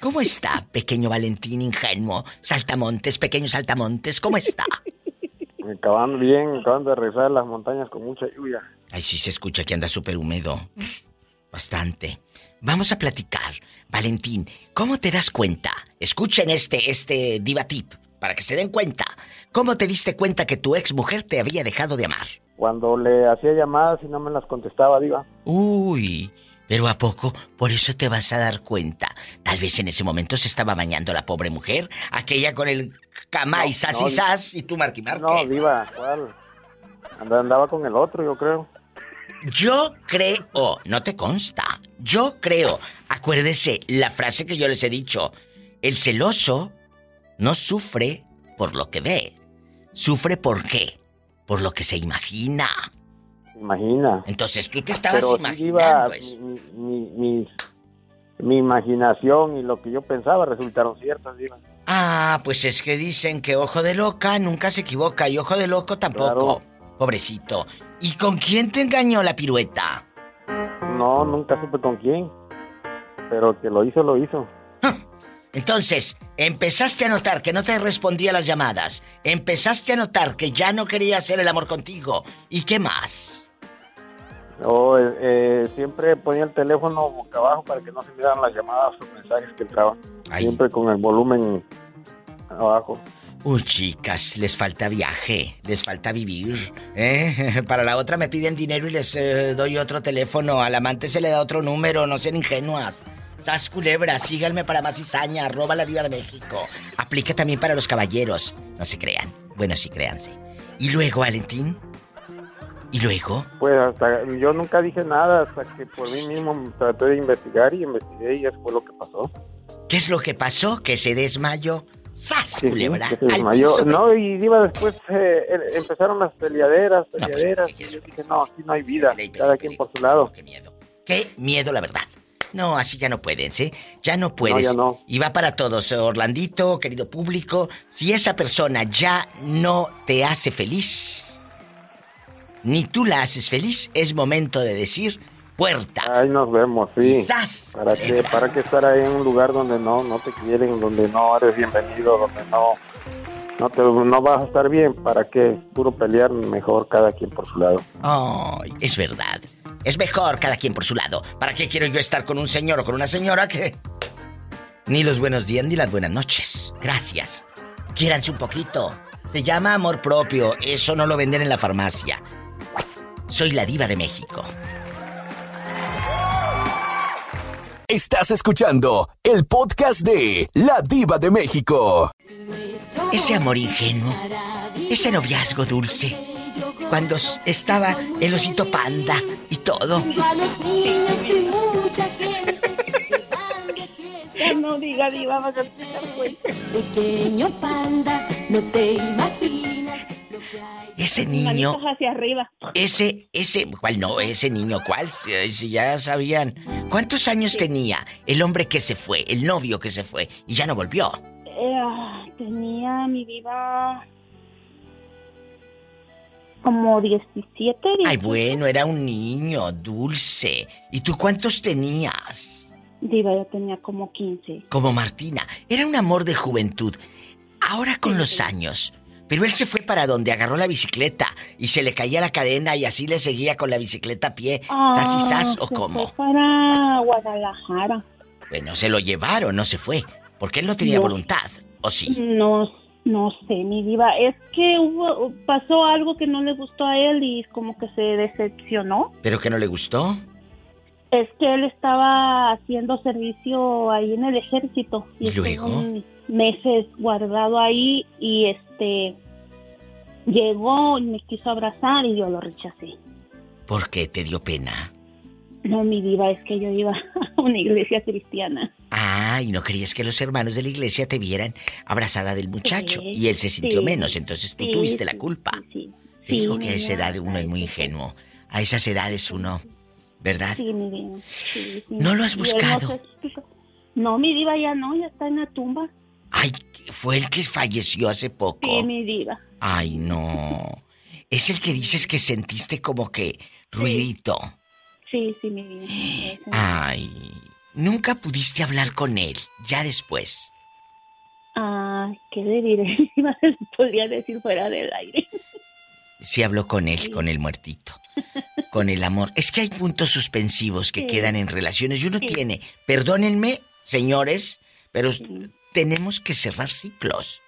¿Cómo está, pequeño Valentín ingenuo? Saltamontes, pequeño Saltamontes, ¿cómo está? Acabando bien, acabando de regresar las montañas con mucha lluvia. Ay, sí se escucha que anda súper húmedo. Bastante. Vamos a platicar. Valentín, ¿cómo te das cuenta? Escuchen este, este diva tip, para que se den cuenta. ¿Cómo te diste cuenta que tu ex mujer te había dejado de amar? Cuando le hacía llamadas y no me las contestaba, Diva. Uy, pero ¿a poco? Por eso te vas a dar cuenta. Tal vez en ese momento se estaba bañando la pobre mujer, aquella con el cama y sas no, y sas, y tú marqui marque. No, Diva, ¿cuál? Anda- Andaba con el otro, yo creo. Yo creo, no te consta, yo creo, acuérdese la frase que yo les he dicho, el celoso no sufre por lo que ve, sufre por qué, por lo que se imagina. Imagina. Entonces tú te estabas Pero sí, imaginando Diva, eso. mi, mi- imaginación y lo que yo pensaba resultaron ciertas, Diva. Ah, pues es que dicen que ojo de loca nunca se equivoca y ojo de loco tampoco. Pobrecito. ¿Y con quién te engañó la pirueta? No, nunca supe con quién. Pero que lo hizo, lo hizo. Entonces, empezaste a notar que no te respondía las llamadas. Empezaste a notar que ya no quería hacer el amor contigo. ¿Y qué más? Yo eh, eh, siempre ponía el teléfono boca abajo para que no se miraran las llamadas o mensajes que entraban. Siempre con el volumen abajo. Uy, chicas, les falta viaje, les falta vivir. ¿eh? Para la otra me piden dinero y les eh, doy otro teléfono. Al amante se le da otro número, no sean ingenuas. Sas culebra, síganme para más cizaña, arroba la diva de México. Aplica también para los caballeros. No se crean. Bueno, sí, créanse. Y luego, Valentín. ¿Y luego? Pues hasta yo nunca dije nada hasta que por mí mismo traté de investigar y investigué y eso fue lo que pasó. ¿Qué es lo que pasó? Que se desmayó. ¡Sas, Sí, sí, culebra! que se desmayó. piso. No, y iba después, eh, eh, empezaron las peleaderas, peleaderas. y yo dije, no, aquí no hay vida, cada quien por su lado. Qué miedo, la verdad. No, así ya no pueden, ¿sí? Ya no puedes. ya no. Y va para todos, Orlandito, querido público. Si esa persona ya no te hace feliz, ni tú la haces feliz, es momento de decir puerta. Ahí nos vemos, sí. ¡Sas! ¿Para qué, ¿Para qué estar ahí en un lugar donde no, no te quieren, donde no eres bienvenido, donde no, no, te, no vas a estar bien? ¿Para qué? Puro pelear, mejor cada quien por su lado. Ay, es verdad. Es mejor cada quien por su lado. ¿Para qué quiero yo estar con un señor o con una señora que... Ni los buenos días ni las buenas noches. Gracias. Quiéranse un poquito. Se llama amor propio. Eso no lo venden en la farmacia. Soy la diva de México. Estás escuchando el podcast de La Diva de México. Ese amor ingenuo. Ese noviazgo dulce. Cuando estaba el osito panda y todo. a los niños y mucha gente. No diga, diva, a. Pequeño panda, no te imaginas. Ese niño... Manitos hacia arriba. Ese, ese, ¿cuál no? Ese niño, ¿cuál? Si, si ya sabían. ¿Cuántos años tenía el hombre que se fue, el novio que se fue y ya no volvió? Eh, tenía mi diva como 17. Ay, bueno, era un niño dulce. ¿Y tú cuántos tenías? Diva, yo tenía como 15. Como Martina. Era un amor de juventud. Ahora con los años. Pero él se fue para donde agarró la bicicleta y se le caía la cadena y así le seguía con la bicicleta a pie. ¿Sas y sas Ah, o se cómo? fue para Guadalajara. Bueno, se lo llevaron, no se fue. Porque él no tenía No. voluntad, ¿o sí? No, no sé, mi diva. Es que hubo, pasó algo que no le gustó a él y como que se decepcionó. ¿Pero que no le gustó? Es que él estaba haciendo servicio ahí en el ejército. ¿Y estuvo luego? meses guardado ahí y este llegó y me quiso abrazar y yo lo rechacé. ¿Por qué te dio pena? No, mi diva, es que yo iba a una iglesia cristiana. Ah, y no querías que los hermanos de la iglesia te vieran abrazada del muchacho. Sí, y él se sintió sí, menos, entonces tú sí, tuviste la culpa. Sí, Te digo sí, que a esa edad uno es muy ingenuo. A esas edades uno, ¿verdad? Sí, mi diva. ¿No lo has buscado? No, mi diva ya no, ya está en la tumba. Ay, fue el que falleció hace poco. Sí, mi diva. Ay, no. Es el que dices que sentiste como que ruidito. Sí, sí, mi diva. Ay, nunca pudiste hablar con él, ya después. Ah, ¿qué le diré? Podría decir fuera del aire. Sí habló con él, con el muertito. Con el amor. Es que hay puntos suspensivos que Sí. quedan en relaciones y uno Sí. tiene, perdónenme, señores, pero tenemos que cerrar ciclos.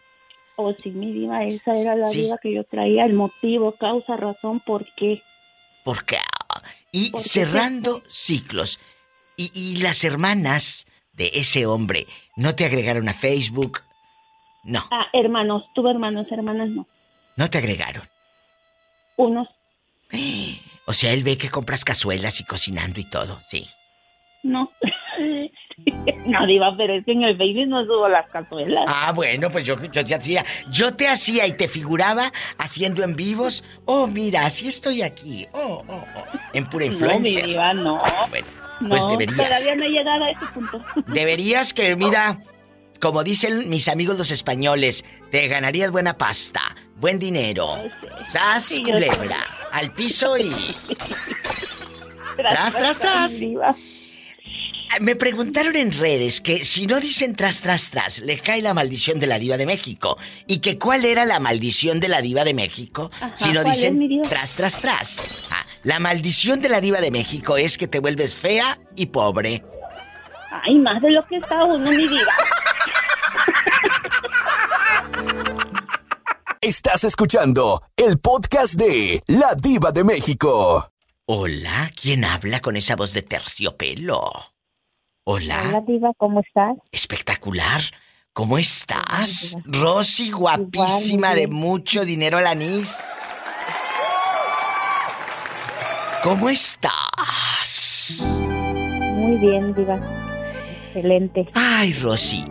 Oh, sí, mi diva, esa era la duda que yo traía, el motivo, causa, razón, por qué. Porque ah, y Porque cerrando ciclos. Y, y las hermanas de ese hombre no te agregaron a Facebook. No, Ah, hermanos, tuve hermanos, hermanas no. no te agregaron. Unos, O sea, él ve que compras cazuelas y cocinando y todo, sí. no. no, diva, pero es que en el baby no subo las cazuelas. Ah, bueno, pues yo, yo te hacía, yo te hacía y te figuraba haciendo en vivos. Oh, mira, así estoy aquí. Oh, oh, oh. En pura No, mi influencia. diva, no. Bueno, No, pues deberías. todavía no he llegado a ese punto. Deberías que, mira, como dicen mis amigos los españoles, te ganarías buena pasta, buen dinero. Sas, Sí, yo culebra, al piso y... Tras, tras, tras. Ah, Me preguntaron en redes que si no dicen tras, tras, tras, le cae la maldición de la diva de México. Y que cuál era la maldición de la diva de México Ajá, si no ¿cuál es, mi dicen tras, tras, tras. Ah, la maldición de la diva de México es que te vuelves fea y pobre. Ay, más de lo que está uno, mi diva. Estás escuchando el podcast de La Diva de México. Hola, ¿quién habla con esa voz de terciopelo? Hola. Hola, Diva, ¿cómo estás? Espectacular. ¿Cómo estás? Rosy, guapísima de mucho dinero al anís. ¿Cómo estás? Muy bien, Diva. Excelente. Ay, Rosy.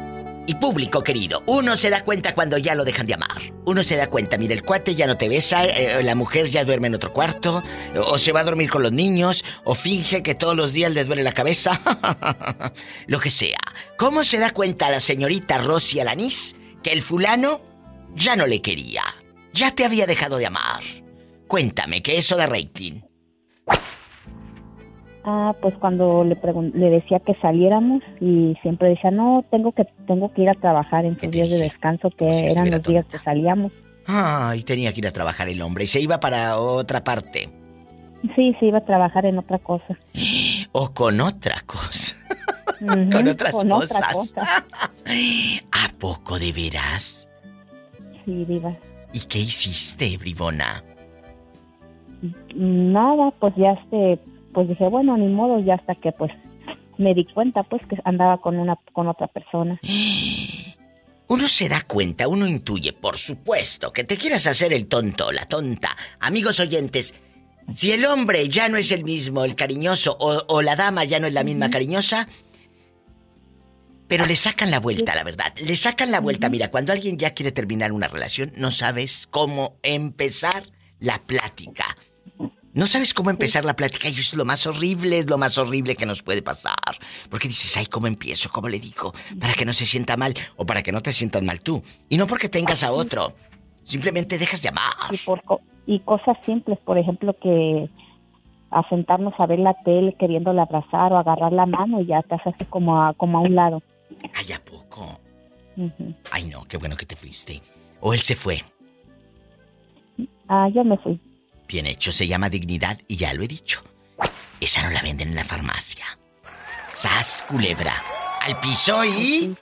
Y público querido, uno se da cuenta cuando ya lo dejan de amar. Uno se da cuenta, mira, el cuate ya no te besa, eh, la mujer ya duerme en otro cuarto, o se va a dormir con los niños, o finge que todos los días le duele la cabeza. lo que sea. ¿Cómo se da cuenta la señorita Rosy Alanís que el fulano ya no le quería? Ya te había dejado de amar. Cuéntame, ¿qué eso de rating? Ah, pues cuando le le decía que saliéramos y siempre decía, no, tengo que tengo que ir a trabajar en sus días de descanso, que eran los días que salíamos. Ay, tenía que ir a trabajar el hombre y se iba para otra parte. Sí, se iba a trabajar en otra cosa. O con otra cosa. Con otras con cosas. otra cosa. ¿A poco de veras? Sí, Diva. ¿Y qué hiciste, bribona? Nada, pues ya este, pues dije, bueno, ni modo, ya hasta que pues me di cuenta pues que andaba con una con otra persona. Uno se da cuenta, uno intuye, por supuesto, que te quieras hacer el tonto, la tonta. Amigos oyentes, si el hombre ya no es el mismo, el cariñoso, o, o la dama ya no es la misma cariñosa, pero le sacan la vuelta, la verdad. Le sacan la vuelta. Mira, cuando alguien ya quiere terminar una relación, no sabes cómo empezar la plática. No sabes cómo empezar la plática y es lo más horrible, es lo más horrible que nos puede pasar. Porque dices, ay, ¿cómo empiezo? ¿Cómo le digo? Para que no se sienta mal o para que no te sientas mal tú. Y no porque tengas a otro. Simplemente dejas de amar. y por co- y cosas simples, por ejemplo, que a sentarnos a ver la tele queriéndole abrazar o agarrar la mano y ya te haces como a, como a un lado. Ay, ¿a poco? Ay, no, qué bueno que te fuiste. O él se fue. Ah, yo me fui. Bien hecho, se llama dignidad y ya lo he dicho. Esa no la venden en la farmacia. Sas, culebra. Al piso y...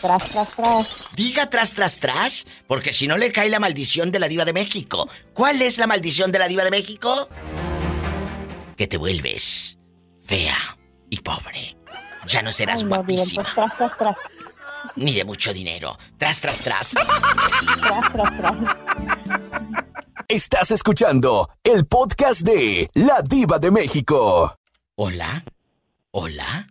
Tras, tras, tras. Diga tras, tras, tras, porque si no le cae la maldición de la diva de México. ¿Cuál es la maldición de la diva de México? Que te vuelves fea y pobre. Ya no serás Ay, no, bien, guapísima, pues tras, tras, tras. ni de mucho dinero. Tras, tras, tras. Tras, tras, tras. Estás escuchando el podcast de La Diva de México. Hola. Hola.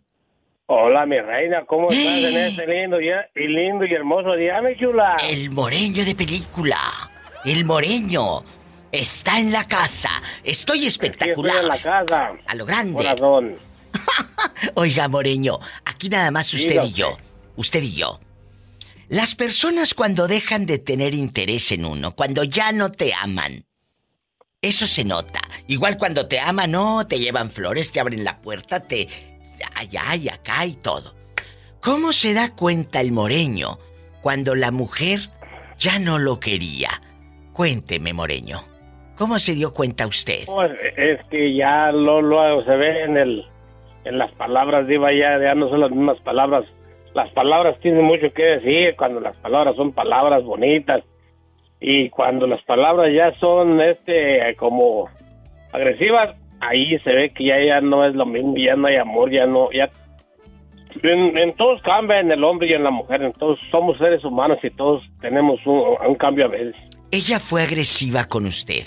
Hola, mi reina, ¿cómo estás en este lindo día y lindo y hermoso día, mi chula? El moreño de película. El moreño. Está en la casa. Estoy espectacular. Estoy en la casa. A lo grande. Corazón. Oiga, Moreño, aquí nada más usted Dígame. y yo. Usted y yo. Las personas cuando dejan de tener interés en uno, cuando ya no te aman, eso se nota. Igual cuando te aman, no, te llevan flores, te abren la puerta, te... allá y acá y todo. ¿Cómo se da cuenta el moreño cuando la mujer ya no lo quería? Cuénteme, moreño. ¿Cómo se dio cuenta usted? Pues es que ya lo, se ve en el en las palabras, Diva, ya, ya no son las mismas palabras. Las palabras tienen mucho que decir cuando las palabras son palabras bonitas y cuando las palabras ya son este como agresivas, ahí se ve que ya, ya no es lo mismo, ya no hay amor, ya no, ya en, en todos cambia, en el hombre y en la mujer, en todos somos seres humanos y todos tenemos un, un cambio a veces. Ella fue agresiva con usted.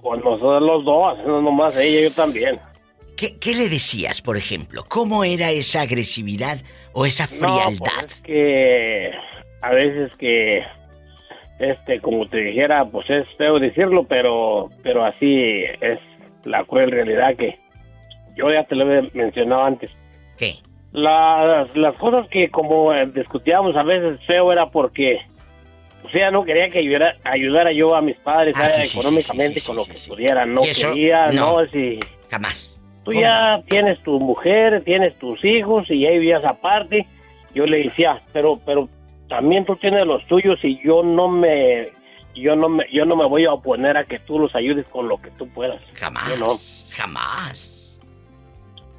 Con nosotros los dos, no nomás ella, yo también. ¿Qué, qué le decías, por ejemplo? ¿Cómo era esa agresividad o esa No, frialdad? pues es que a veces que este como te dijera pues es feo decirlo pero pero así es la cruel realidad que yo ya te lo he mencionado antes ¿Qué? las, las cosas que como eh, discutíamos a veces feo era porque o sea no quería que ayudara, ayudara yo a mis padres Ah, eh, sí, sí, económicamente con lo que pudiera no quería no. no, si Jamás. Tú ya tienes tu mujer, tienes tus hijos y ya vivías aparte. Yo le decía, pero, pero también tú tienes los tuyos y yo no me, yo no me, yo no me voy a oponer a que tú los ayudes con lo que tú puedas. Jamás. Yo no. Jamás.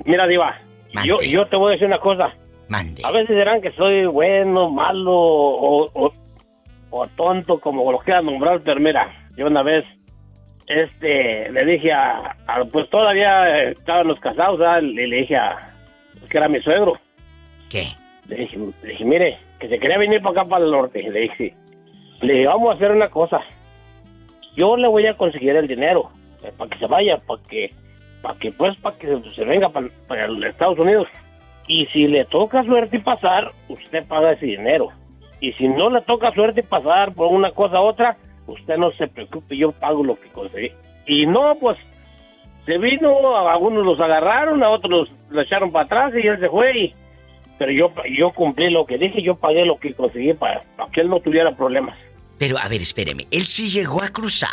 Mira, Diva, yo, yo te voy a decir una cosa. Mande. A veces dirán que soy bueno, malo o, o, o tonto, como lo quieran nombrar, pero mira, yo una vez este le dije a, a- pues todavía eh, estábamos casados le dije a que era mi suegro. ¿Qué? le dije, le dije mire que se quería venir para acá para el norte le dije le dije vamos a hacer una cosa. Yo le voy a conseguir el dinero eh, para que se vaya para que para que pues para que se venga para, para los Estados Unidos. Y si le toca suerte y pasar usted paga ese dinero. Y si no le toca suerte y pasar por una cosa u otra usted no se preocupe yo pago lo que conseguí y no pues se vino, a algunos los agarraron, a otros los, lo echaron para atrás y él se fue. Y, pero yo, yo cumplí lo que dije, yo pagué lo que conseguí para, para que él no tuviera problemas. Pero, a ver, espéreme. Él sí llegó a cruzar.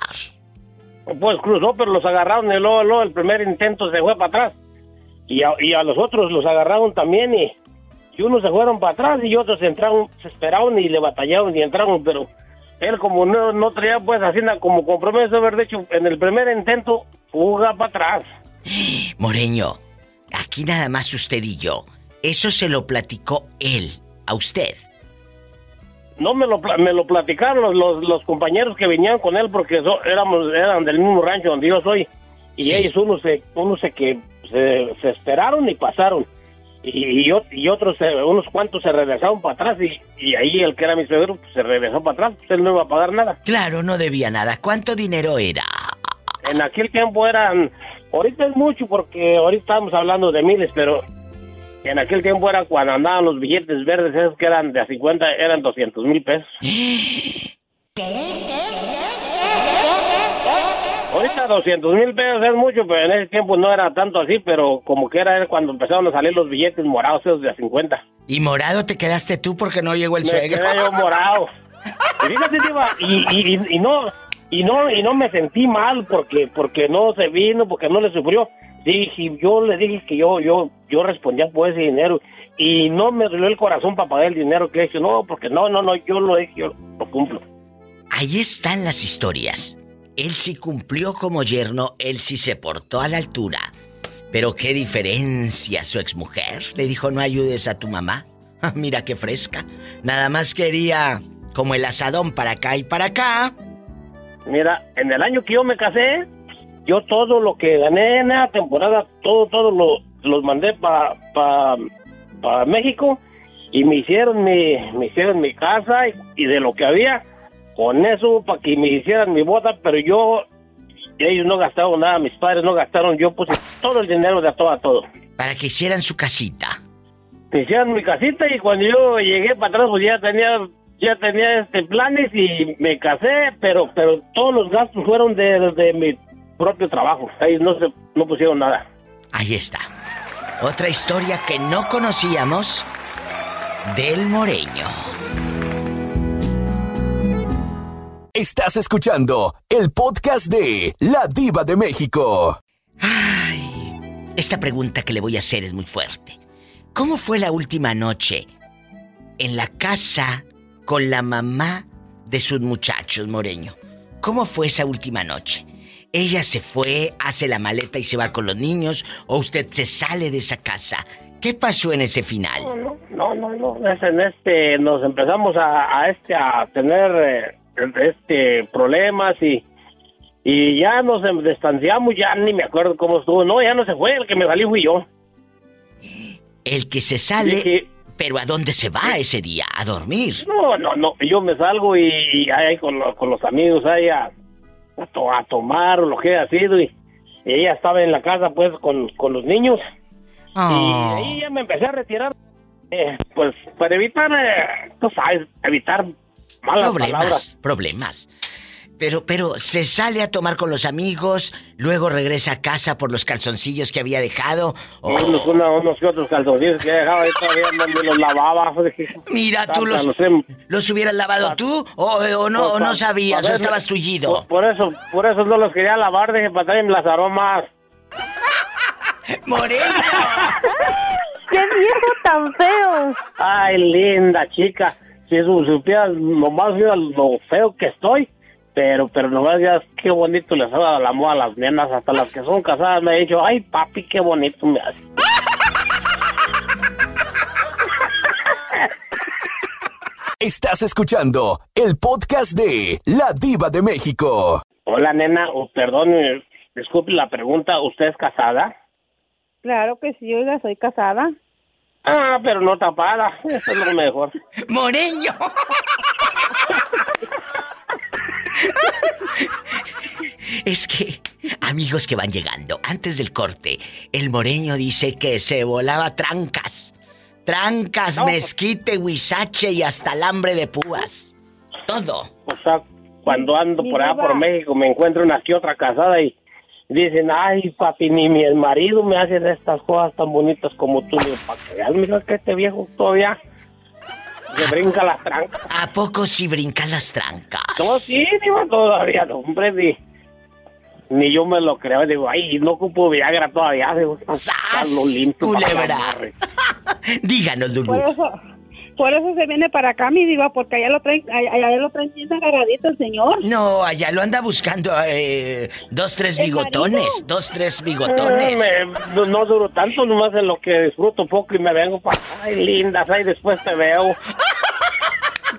Pues cruzó, pero los agarraron luego, luego el primer intento se fue para atrás. Y a, y a los otros los agarraron también y, y unos se fueron para atrás y otros entraron, se esperaron y le batallaron y entraron, pero él como no, no traía pues así na- como compromiso haber dicho en el primer intento fuga para atrás. Moreño, aquí nada más usted y yo. Eso se lo platicó él a usted. No me lo, me lo platicaron los, los, los compañeros que venían con él porque so- éramos eran del mismo rancho donde yo soy y ellos unos se unos se que se, se esperaron y pasaron y, y, ot- y otros se- unos cuantos se regresaron para atrás y, y ahí el que era mi suegro pues, se regresó para atrás pues él no iba a pagar nada. Claro, no debía nada. ¿Cuánto dinero era? en aquel tiempo eran ahorita es mucho porque ahorita estamos hablando de miles pero en aquel tiempo era cuando andaban los billetes verdes esos que eran de a 50 eran 200 mil pesos Ahorita 200 mil pesos es mucho, pero en ese tiempo no era tanto así, pero como que era cuando empezaron a salir los billetes morados esos de a 50. Y morado te quedaste tú porque no llegó el Me suegro. quedé yo morado. Y fíjate, Diva, y, y, y- y no, y no, y no me sentí mal porque, porque no se vino, porque no le sufrió. Dije, yo le dije que yo, yo, yo respondía por ese dinero y no me dolió el corazón para pagar el dinero que he hecho. No, porque no, no, no, yo lo dije, yo lo cumplo. Ahí están las historias. Él sí cumplió como yerno, él sí se portó a la altura. Pero qué diferencia su exmujer. Le dijo, no ayudes a tu mamá. Ah, Mira qué fresca. Nada más quería como el asadón para acá y para acá. Mira, en el año que yo me casé, yo todo lo que gané en la temporada, todo, todo lo, los mandé para pa, pa México y me hicieron mi, me hicieron mi casa y, y de lo que había, con eso para que me hicieran mi boda, pero yo, ellos no gastaron nada, mis padres no gastaron, yo puse todo el dinero de todo a todo. Para que hicieran su casita. Me hicieron mi casita y cuando yo llegué para atrás pues ya tenía ya tenía este planes y me casé, pero pero todos los gastos fueron de, de mi propio trabajo. Ahí no se no pusieron nada. Ahí está. Otra historia que no conocíamos del Moreño. Estás escuchando el podcast de La Diva de México. Esta pregunta que le voy a hacer es muy fuerte. ¿Cómo fue la última noche en la casa con la mamá de sus muchachos, Moreño? ¿Cómo fue esa última noche? ¿Ella se fue, hace la maleta y se va con los niños o usted se sale de esa casa? ¿Qué pasó en ese final? No, no, no, es en este nos empezamos a, a este a tener eh, este problemas y y ya nos em- distanciamos, ya ni me acuerdo cómo estuvo. No, ya no se fue, el que me salí fui yo. El que se sale, pero ¿a dónde se va ese día? ¿A dormir? No, no, no, yo me salgo y, y ahí con, lo- con los amigos ahí a, a, to- a tomar o lo que haya sido y, y ella estaba en la casa pues con, con los niños Ah. y ahí ya me empecé a retirar eh, pues para evitar, eh, sabes, evitar malas problemas, palabras. problemas. Pero, pero se sale a tomar con los amigos, luego regresa a casa por los calzoncillos que había dejado. o- Unos, que otros calzoncillos que dejaba ahí todavía no me los lavaba. Mira, tú los, los hubieras lavado tú o, o no, o no sabías, o estabas tullido. Por, por eso, por eso no los quería lavar, dije para traerme las aromas. ¡Moreno! ¡Qué viejo tan feo! Ay, linda chica. Si eso supieras nomás mira lo feo que estoy. Pero, pero nomás ya qué bonito les ha dado la moda a las nenas, hasta las que son casadas me han dicho, ay papi, qué bonito me hace. Estás escuchando el podcast de La Diva de México. Hola nena, oh, perdón, eh, disculpe la pregunta, ¿usted es casada? Claro que sí, oiga, soy casada. Ah, pero no tapada, eso es lo mejor. ¡Moreño! Es que, amigos que van llegando, antes del corte, el moreño dice que se volaba trancas. Trancas, No, pues- mezquite, huizache y hasta alambre de púas. Todo. O sea, cuando ando por allá por México me encuentro una que otra casada y dicen, ay papi, ni mi marido me hace estas cosas tan bonitas como tú. Digo, para que veas, mira que este viejo todavía se brinca las trancas. ¿A poco si brincan las trancas? No, sí, digo, todavía, no, hombre, ni, ni yo me lo creo. Digo, ay, no ocupo Viagra todavía. Digo, "Ah, lo limpio. para que culebra! amarre". Díganos, Lulú. Por eso, por eso se viene para acá, mi diva, porque allá lo traen, allá, allá lo traen bien agarradito el señor. No, allá lo anda buscando eh, dos, tres ¿El bigotones. marido? Dos, tres bigotones. Eh, me- no, no duro tanto, nomás en lo que disfruto poco y me vengo para Ay, lindas, ahí después te veo.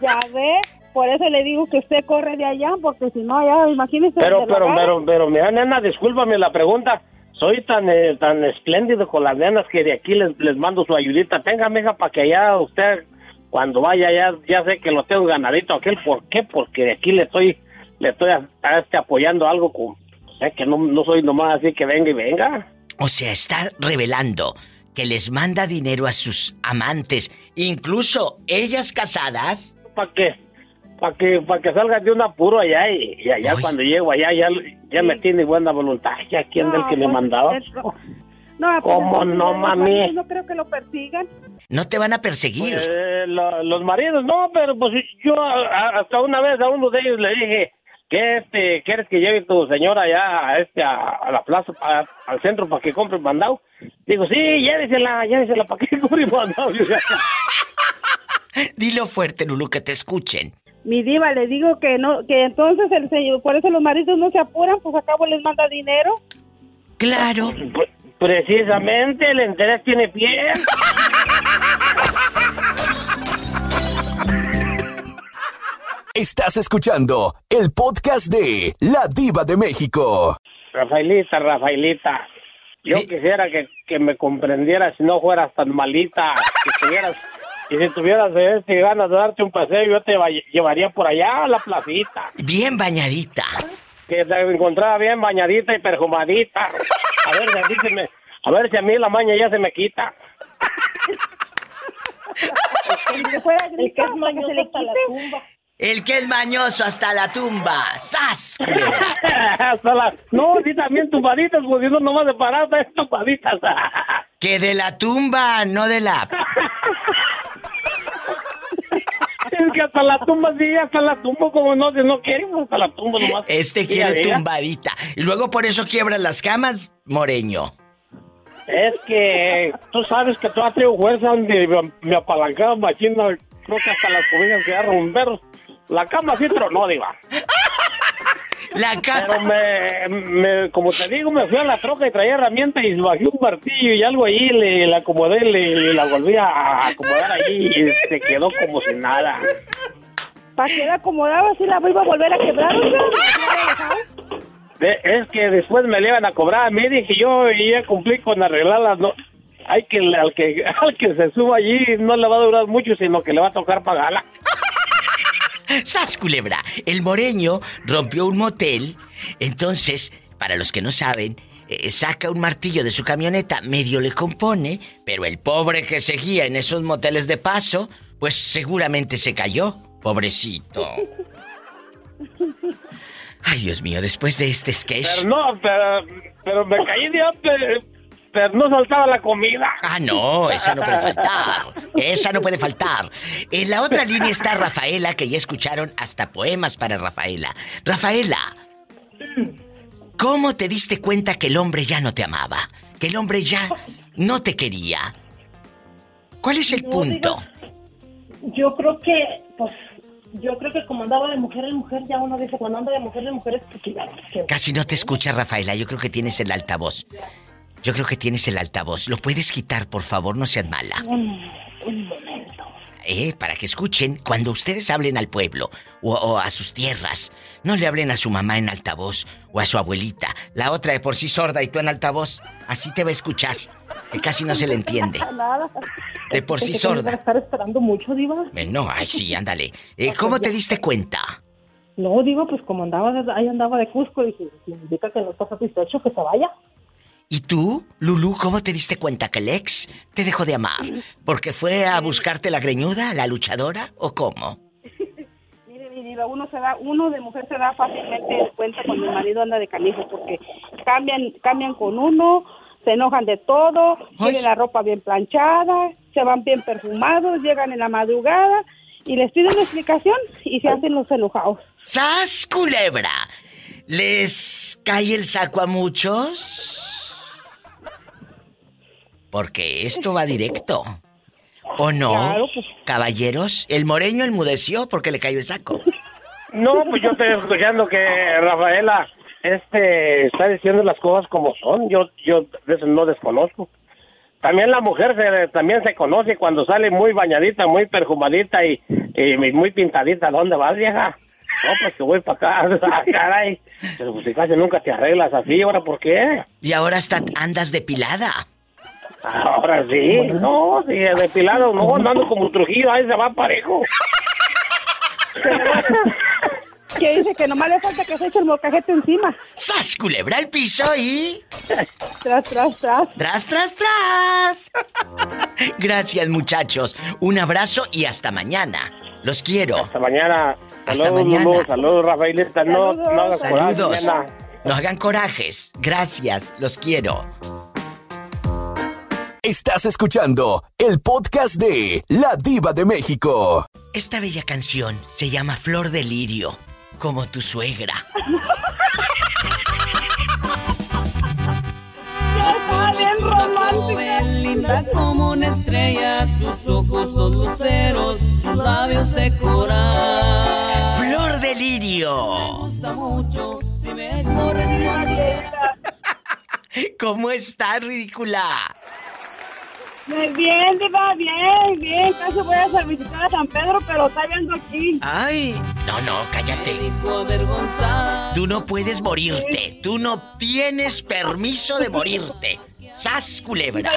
Ya ve, por eso le digo que usted corre de allá, porque si no, allá, imagínese. Pero, pero, agarran. pero, pero, mira, nena, discúlpame la pregunta. Soy tan eh, tan espléndido con las nenas que de aquí les, les mando su ayudita. Tenga, mija, para que allá usted, cuando vaya, ya, ya sé que lo tengo ganadito aquel. ¿Por qué? Porque de aquí le estoy, le estoy a- a este, apoyando algo con... Sé que no, no soy nomás así que venga y venga. O sea, está revelando que les manda dinero a sus amantes, incluso ellas casadas. ¿Para qué? Para que, para que salga de un apuro allá y, y allá cuando llego allá ya, ya me tiene buena voluntad. Ya quién del que me pues, mandaba. No, pues, ¿Cómo no, mami? No creo que lo persigan. No te van a perseguir. Eh, lo- los maridos, no, pero pues yo a- hasta una vez a uno de ellos le dije que este, ¿quieres que lleve tu señora allá a este a, a la plaza, a- al centro para que compre mandado? Digo, sí, llévesela, llévesela para que compre mandado. Dilo fuerte, Lulu, que te escuchen. Mi diva, le digo que no, que entonces el señor, por eso los maridos no se apuran, pues a cabo les manda dinero. Claro. Pues, Precisamente, el interés tiene pie. Estás escuchando el podcast de La Diva de México. Rafaelita, Rafaelita. Yo quisiera que, que me comprendieras si no fueras tan malita. Si tuvieras, y si tuvieras este, ganas de darte un paseo, yo te va- llevaría por allá a la placita. Bien bañadita. Que te encontrara bien bañadita y perfumadita. A ver si a, ti se me- a ver si a mí la maña ya se me quita. El que es mañoso hasta la tumba. El que es mañoso hasta la tumba. ¡Sas! Hasta la- No, sí, también tumbaditas, si no nomás de parada, es tumbaditas. Que de la tumba, no de la... Que hasta la tumba, sí, hasta la tumba, como no, si no queremos, hasta la tumba nomás. Este quiere tumbadita. Y luego por eso quiebran las camas, Moreño. Es que tú sabes que tú has tenido fuerza donde me, me apalancaba machina, creo que hasta las cobijas quedaron verdes. La cama sí tronó, diva. La cama. Pero me, me- como te digo, me fui a la troca y traía herramienta y bajé un martillo y algo ahí, le, le acomodé le, le la volví a acomodar ahí y se quedó como si nada. ¿Para qué la acomodaba si la iba a volver a quebrar? De- es que después me le iban a cobrar a mí, dije yo, y ya cumplí con arreglarlas, no. Hay que, al que, al que se suba allí no le va a durar mucho, sino que le va a tocar pagarla. ¡Sas, culebra! El moreño rompió un motel. Entonces, para los que no saben, eh, saca un martillo de su camioneta, medio le compone, pero el pobre que seguía en esos moteles de paso, pues seguramente se cayó. Pobrecito. Ay, Dios mío, después de este sketch. Pero no, pero, pero me caí de pero no saltaba la comida. Ah, no, esa no puede faltar. Esa no puede faltar. En la otra línea está Rafaela, que ya escucharon hasta poemas para Rafaela. Rafaela, ¿cómo te diste cuenta que el hombre ya no te amaba? Que el hombre ya no te quería. ¿Cuál es el No, punto? Yo creo que, pues, yo creo que como andaba de mujer en mujer, ya uno dice, cuando anda de mujer en mujer es porque ya que- Casi no te escucha, Rafaela. Yo creo que tienes el altavoz. Yo creo que tienes el altavoz. ¿Lo puedes quitar, por favor? No seas mala. Un, un momento. Eh, para que escuchen, cuando ustedes hablen al pueblo o, o a sus tierras, no le hablen a su mamá en altavoz o a su abuelita, la otra de por sí sorda y tú en altavoz, así te va a escuchar, que casi no se le entiende. Nada. De por sí sorda. a estar esperando mucho, Diva. Eh, No, ay sí, ándale. Eh, ¿Cómo te diste cuenta? No, digo, pues como andaba, ahí andaba de Cusco, dije, significa que no está satisfecho, que se vaya. ¿Y tú, Lulu, cómo te diste cuenta que el ex te dejó de amar? ¿Porque fue a buscarte la greñuda, la luchadora, o cómo? Mire, mi diva, uno se da, uno de mujer se da fácilmente cuenta cuando el marido anda de canijo porque cambian, cambian con uno, se enojan de todo, tienen la ropa bien planchada, se van bien perfumados, llegan en la madrugada y les piden una explicación y se hacen los enojados. ¡Sas, culebra! ¿Les cae el saco a muchos? Porque esto va directo. ¿O no? Claro, Caballeros, el moreño enmudeció porque le cayó el saco. No, pues yo estoy escuchando que Rafaela este está diciendo las cosas como son. Yo yo no desconozco. También la mujer se, también se conoce cuando sale muy bañadita, muy perfumadita y, y muy pintadita. ¿Dónde vas, vieja? No, pues que voy para acá. Ah, caray. Pero pues si casi nunca te arreglas así, ¿ahora por qué? Y ahora hasta andas depilada. Ahora sí. No, sí, depilado, no, andando como Trujillo, ahí se va parejo. Que dice que nomás le falta que se eche el mocajete encima. ¡Sas, culebra al piso y... Tras, tras, tras. ¡Tras, tras, tras! Gracias, muchachos. Un abrazo y hasta mañana. Los quiero. Hasta mañana. Hasta Saludos, mañana. Lulu, saludos, Rafaelita. No, no hagas coraje, Saludos. nena. No hagan corajes. Gracias. Los quiero. Estás escuchando el podcast de La Diva de México. Esta bella canción se llama Flor de Lirio, como tu suegra. bien joven, linda como una estrella, sus ojos dos luceros, sus labios de coral. Flor de Lirio. Me gusta mucho si me correspondiera. ¿Cómo estás, ridícula? Bien, Diva, bien, bien. Casi voy a visitar a San Pedro, pero está viendo aquí. Ay. No, no, cállate. Tú no puedes morirte. Tú no tienes permiso de morirte. ¡Sas, culebra!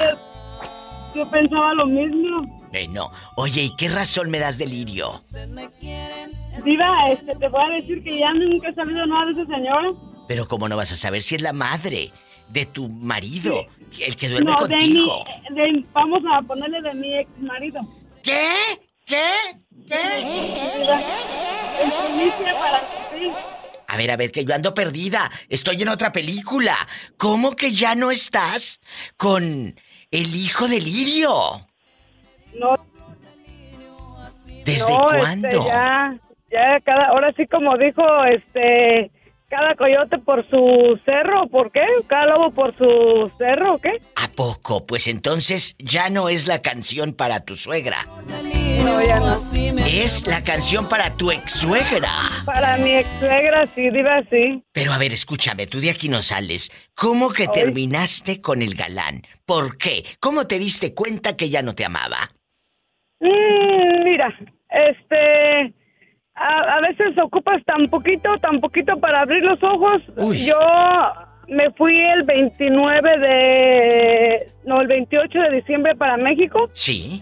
Yo pensaba lo mismo. Eh, no. Oye, ¿y qué razón me das delirio? Diva, este, te voy a decir que ya nunca he sabido nada de ese señor. Pero ¿cómo no vas a saber si es la madre de tu marido, el que duerme no, de contigo? mi, de- vamos a ponerle de mi ex marido. ¿Qué? ¿Qué? Para ti. A ver, a ver, que yo ando perdida. Estoy en otra película. ¿Cómo que ya no estás con el hijo de Lirio? No. ¿Desde no, cuándo? Este, ya, ya cada, ahora sí como dijo, este, cada coyote por su cerro, ¿por qué? Cada lobo por su cerro, ¿o qué? ¿A poco? Pues entonces ya no es la canción para tu suegra. No, ya no. Es la canción para tu ex suegra. Para mi ex suegra, sí, diva, sí. Pero a ver, escúchame, tú de aquí no sales. ¿Cómo que terminaste con el galán? ¿Por qué? ¿Cómo te diste cuenta que ya no te amaba? Mm, mira, este, a, a veces ocupas tan poquito, tan poquito para abrir los ojos. Yo me fui el 29 de, no, el 28 de diciembre para México. Sí.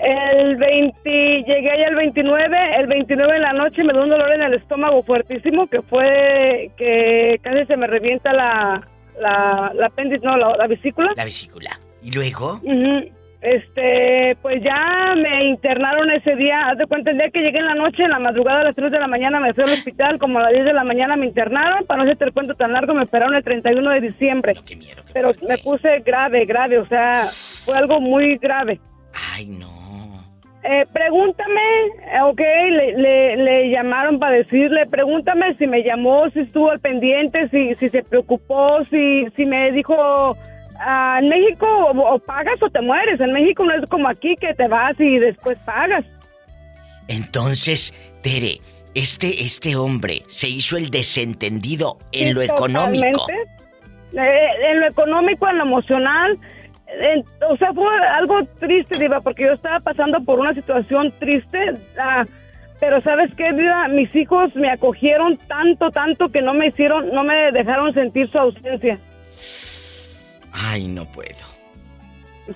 El 20, llegué allá el 29, el 29 en la noche me dio un dolor en el estómago fuertísimo que fue que casi se me revienta la, la, la apéndice, no, la, la vesícula. La vesícula. ¿Y luego? Ujú. Este, pues ya me internaron ese día. Haz de cuenta, el día que llegué en la noche, en la madrugada a las 3 de la mañana me fui al hospital. Como a las 10 de la mañana me internaron. Para no hacerte el cuento tan largo, me esperaron el 31 de diciembre. Pero me puse grave, grave. O sea, fue algo muy grave. Ay, no. Eh, pregúntame, ok, le, le, le llamaron para decirle, pregúntame si me llamó, si estuvo al pendiente, si, si se preocupó, si, si me dijo, ah, en México o, o pagas o te mueres, en México no es como aquí que te vas y después pagas. Entonces, Tere, este, este hombre se hizo el desentendido en Sí, lo económico. Eh, en lo económico, en lo emocional. o sea, fue algo triste, Diva, porque yo estaba pasando por una situación triste. ah, pero ¿sabes qué, Diva? Mis hijos me acogieron tanto, tanto que no me hicieron, no me dejaron sentir su ausencia. Ay, no puedo.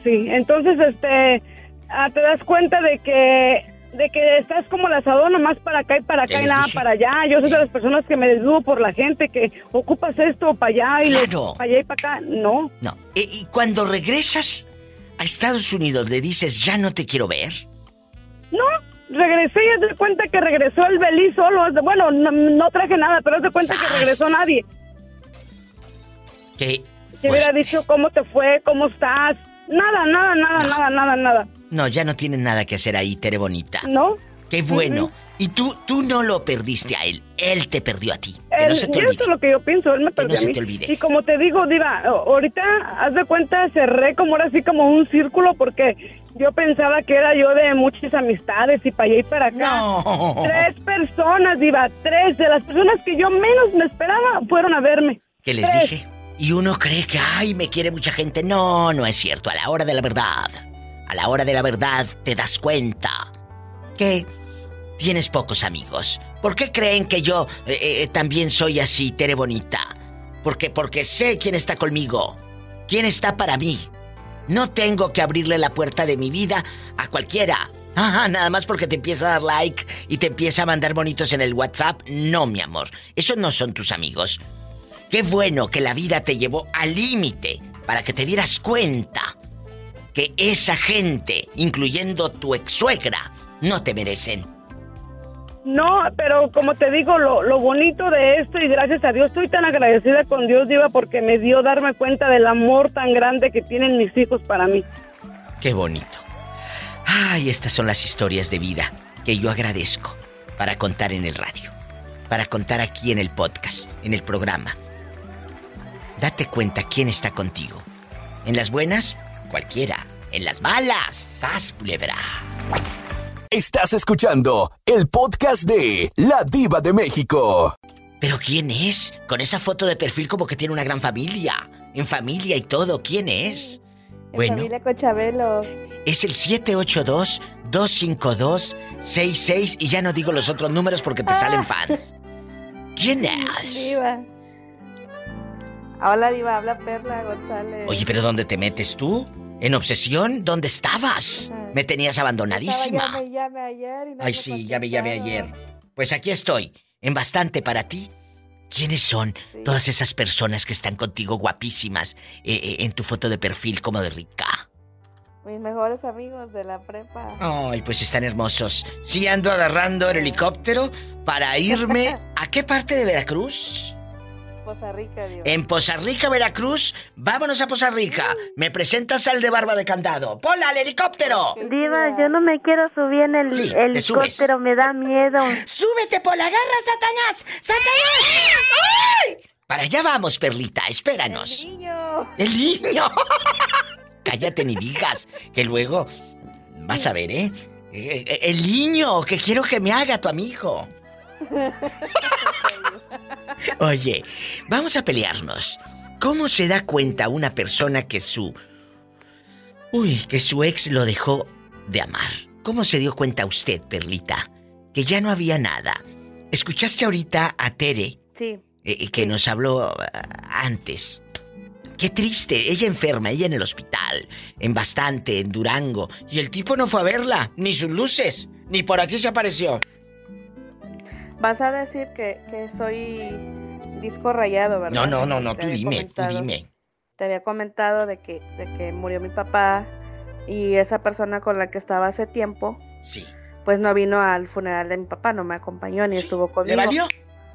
Sí, entonces, este, ah, te das cuenta de que, de que estás como el asador nomás para acá y para ¿Qué acá y nada dije? para allá. Yo soy de las personas que me desvivo por la gente, que ocupas esto para allá y Claro. para allá y para acá. No. No. E- y cuando regresas a Estados Unidos, le dices, ya no te quiero ver. No, regresé y haz de cuenta que regresó el Belí solo. Bueno, no, no traje nada, pero haz de cuenta que regresó nadie. Que. Que hubiera dicho cómo te fue, cómo estás. Nada, nada, nada, nada, nada, nada. No, ya no tienes nada que hacer ahí, Tere Bonita. ¿No? Qué bueno. Y tú, tú no lo perdiste a él. Él te perdió a ti. Que Él- no se te y olvide. eso es lo que yo pienso, él me perdió se a mí. te olvide. Y como te digo, Diva, ahorita, haz de cuenta, cerré como ahora sí como un círculo porque yo pensaba que era yo de muchas amistades y para allá y para acá. Tres personas, Diva, tres de las personas que yo menos me esperaba fueron a verme. ¿Qué les Tres. dije? Y uno cree que, ay, me quiere mucha gente. No, no es cierto. A la hora de la verdad, a la hora de la verdad te das cuenta que tienes pocos amigos. ¿Por qué creen que yo eh, eh, también soy así, Tere Bonita? Porque, porque sé quién está conmigo, quién está para mí. No tengo que abrirle la puerta de mi vida a cualquiera. Nada más porque te empieza a dar like y te empieza a mandar bonitos en el WhatsApp. No, mi amor. Esos no son tus amigos. Qué bueno que la vida te llevó al límite para que te dieras cuenta que esa gente, incluyendo tu ex suegra, no te merecen. No, pero como te digo, lo, lo bonito de esto y gracias a Dios estoy tan agradecida con Dios, Diva, porque me dio darme cuenta del amor tan grande que tienen mis hijos para mí. Qué bonito. Ay, estas son las historias de vida que yo agradezco para contar en el radio, para contar aquí en el podcast, en el programa. Date cuenta quién está contigo. En las buenas, cualquiera. En las malas, sas culebra. Estás escuchando el podcast de La Diva de México. ¿Pero quién es? Con esa foto de perfil como que tiene una gran familia. en familia y todo. ¿Quién es? Bueno, Familia Cochabelo. es el 782-252-66 y ya no digo los otros números porque te salen fans. ¿Quién es? Diva. Hola, Diva, habla Perla González. Oye, pero ¿dónde te metes tú? ¿En obsesión? ¿Dónde estabas? Me tenías abandonadísima. Llame, llame ayer y no Ay, sí, ya me llamé contestaron. ayer. Pues aquí estoy, en bastante para ti. ¿Quiénes son todas esas personas que están contigo guapísimas eh, eh, en tu foto de perfil como de rica? Mis mejores amigos de la prepa. Ay, pues están hermosos. Sí, ando agarrando el helicóptero para irme. ¿A qué parte de Veracruz? Poza Rica, Diva. En Poza Rica, Veracruz. Vámonos a Poza Rica. Me presentas al de barba de candado. ¡Pola al helicóptero! Diva, yo no me quiero subir en el Sí, helicóptero, me da miedo. ¡Súbete, Pola! ¡Agarra, Satanás! ¡Satanás! ¡Ay! Para allá vamos, Perlita. Espéranos. El niño. ¡El niño! Cállate ni digas, que luego vas a ver, ¿eh? Eh, eh, El niño que quiero que me haga tu amigo. Oye, vamos a pelearnos. ¿Cómo se da cuenta una persona que su... Uy, que su ex lo dejó de amar? ¿Cómo se dio cuenta usted, Perlita? Que ya no había nada. ¿Escuchaste ahorita a Tere? Sí. eh, que nos habló ah, antes. Qué triste, ella enferma, ella en el hospital, en bastante, en Durango, y el tipo no fue a verla, ni sus luces, ni por aquí se apareció. Vas a decir que, que soy disco rayado, ¿verdad? No, no, no, no, tú dime, tú dime. Te había comentado de que, de que murió mi papá y esa persona con la que estaba hace tiempo, Sí. pues no vino al funeral de mi papá, no me acompañó ni estuvo conmigo. ¿Le valió?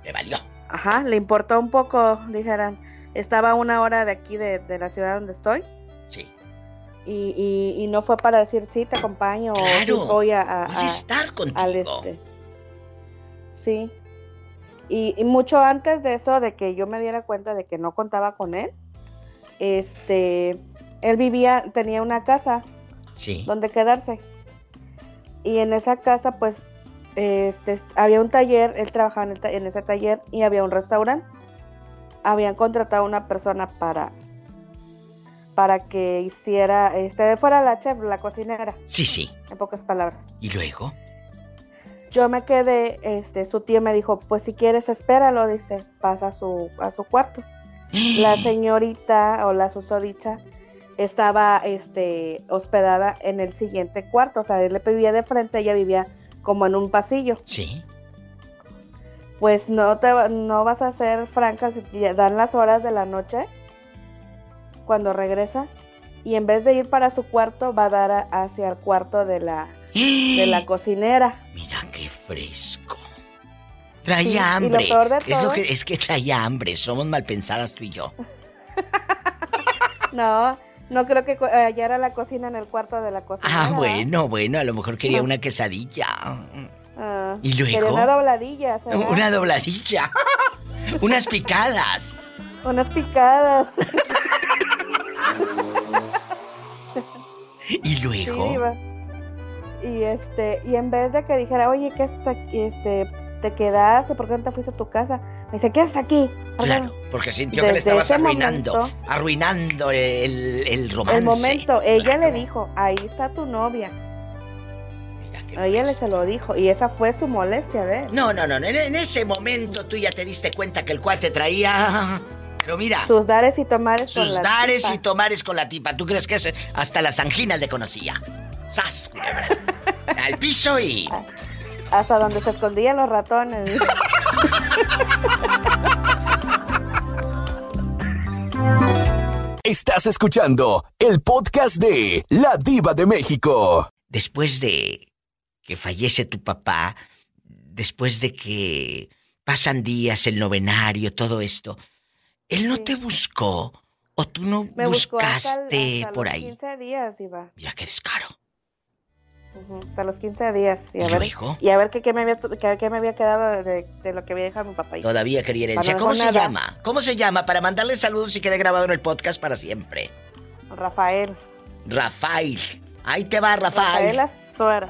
Le valió. Ajá, le importó un poco, dijeran. Estaba a una hora de aquí, de, de la ciudad donde estoy. Sí. Y, y, y no fue para decir, sí, te acompaño. o Claro, "Sí, voy a, a- voy a- a estar contigo. al este". Sí. Y, y mucho antes de eso, de que yo me diera cuenta de que no contaba con él, este, él vivía, tenía una casa Sí. donde quedarse. Y en esa casa, pues, este, había un taller, él trabajaba en, el ta- en ese taller y había un restaurante. Habían contratado a una persona para para que hiciera, este, fuera la chef, la cocinera, Sí, sí. en pocas palabras. ¿Y luego? Yo me quedé, este, su tío me dijo, pues si quieres espéralo, dice, pasa a su, a su cuarto. La señorita o la susodicha estaba, este, hospedada en el siguiente cuarto, o sea, él le vivía de frente, ella vivía como en un pasillo. Sí. Pues no te, va- no vas a ser franca, dan las horas de la noche cuando regresa y en vez de ir para su cuarto va a dar a- hacia el cuarto de la, de la cocinera. Mira qué fresco. Traía Sí, y lo hambre. peor de es, lo que, es que traía hambre. Somos mal pensadas tú y yo. No, no creo que hallara la cocina en el cuarto de la cocinera. Ah, bueno, bueno, a lo mejor quería una quesadilla. Ah, ¿Y luego? quería una dobladilla. ¿será? Una dobladilla. Unas picadas. Unas picadas. Y luego. Y este, y en vez de que dijera, oye, que este, te quedaste, ¿por qué no te fuiste a tu casa? Me dice, ¿qué aquí? Claro, porque sintió que le Desde estabas arruinando. momento- arruinando el, el romance. El momento, ella le dijo, ahí está tu novia. Ella le se lo dijo, y esa fue su molestia, ¿ves? No, no, no, no, en, en ese momento tú ya te diste cuenta que el cuate traía. Pero mira, Sus dares y tomares con sus la dares tipa. y tomares con la tipa. ¿Tú crees que es- hasta las anginas le conocía? ¡Sas, culebra! Al piso y. Hasta donde se escondían los ratones. Estás escuchando el podcast de La Diva de México. Después de que fallece tu papá, después de que pasan días, el novenario, todo esto, ¿él no te buscó o tú no Me buscó hasta, buscaste hasta por los ahí? 15 días, Diva. Ya qué descaro. Hasta los 15 días. Y a ¿Y ver, y a ver qué, qué me, había, qué, qué me había quedado de, de lo que había dejado mi papá. Todavía quería herencia. No ¿Cómo se nada. llama? ¿Cómo se llama? Para mandarle saludos y quede grabado en el podcast para siempre. Rafael. Rafael. Ahí te va, Rafael. Rafaela Suara.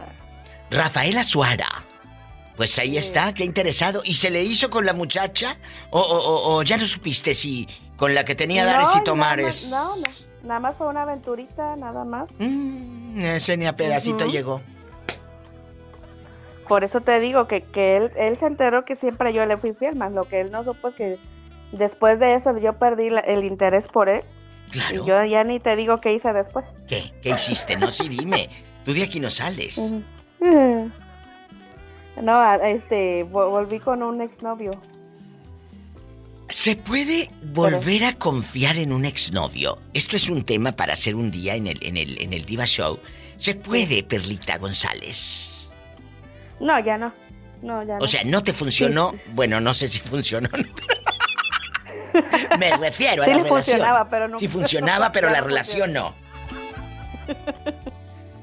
Rafaela Suara. Pues ahí está, qué interesado. ¿Y se le hizo con la muchacha? ¿O, o- o- o ya no supiste si con la que tenía dares y No, tomares? Más, no, no, nada más fue una aventurita, nada más. Ese ni a pedacito Ujú. llegó. Por eso te digo que, que él, él se enteró que siempre yo le fui fiel, más lo que él no supo es que después de eso yo perdí la- el interés por él. Claro. Y yo ya ni te digo qué hice después. ¿Qué? ¿Qué hiciste? No, sí, dime. Tú de aquí no sales. Mm. No, a- este, vo- volví con un exnovio. ¿Se puede volver a confiar en un exnovio? Esto es un tema para hacer un día en el, en el, en el Diva Show. ¿Se puede, Perlita González? No, ya no. No, ya no. O sea, ¿no te funcionó? Bueno, no sé si funcionó. ¿no? Me refiero a la relación. funcionaba, pero no- Sí funcionaba, pero la relación no.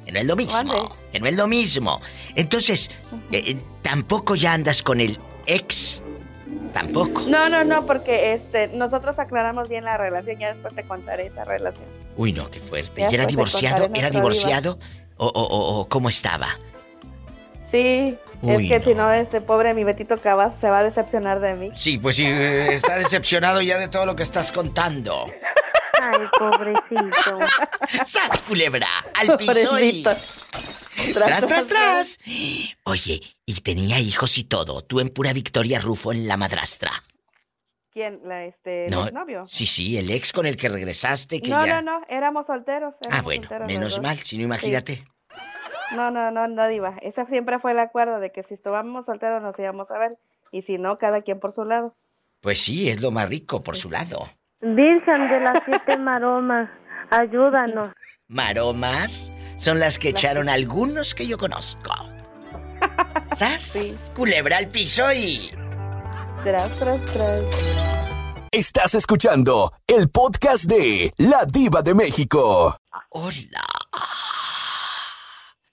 Que no es lo mismo. Que no es lo mismo. Entonces, eh, eh, tampoco ya andas con el ex. Tampoco. No, no, no, porque este, nosotros aclaramos bien la relación, ya después te contaré esa relación. Uy, no, qué fuerte. Ya ¿Y era divorciado? ¿Era divorciado? ¿O, o, o- o cómo estaba? Sí, Uy, es que no. si no, este pobre mi Betito Cabas se va a decepcionar de mí. Sí, pues sí, eh, está decepcionado ya de todo lo que estás contando. Ay, pobrecito. ¡Sas, culebra! ¡Al piso. ¡Tras, tras, tras! Oye, y tenía hijos y todo. Tú en pura Victoria Rufo en la madrastra. ¿Quién? La, este, No, el novio. sí, sí, el ex con el que regresaste, que No, ya... no, no, éramos solteros. Ah, bueno, solteros menos mal, si no imagínate. No, no, no, no, diva. Ese siempre fue el acuerdo de que si estábamos solteros nos íbamos a ver y si no, cada quien por su lado. Pues sí, es lo más rico por su lado. Virgen de las siete maromas, ayúdanos. Maromas son las que echaron algunos que yo conozco. ¿Sas? Culebra al piso y... Tras, tras, tras. Estás escuchando el podcast de La Diva de México. Hola.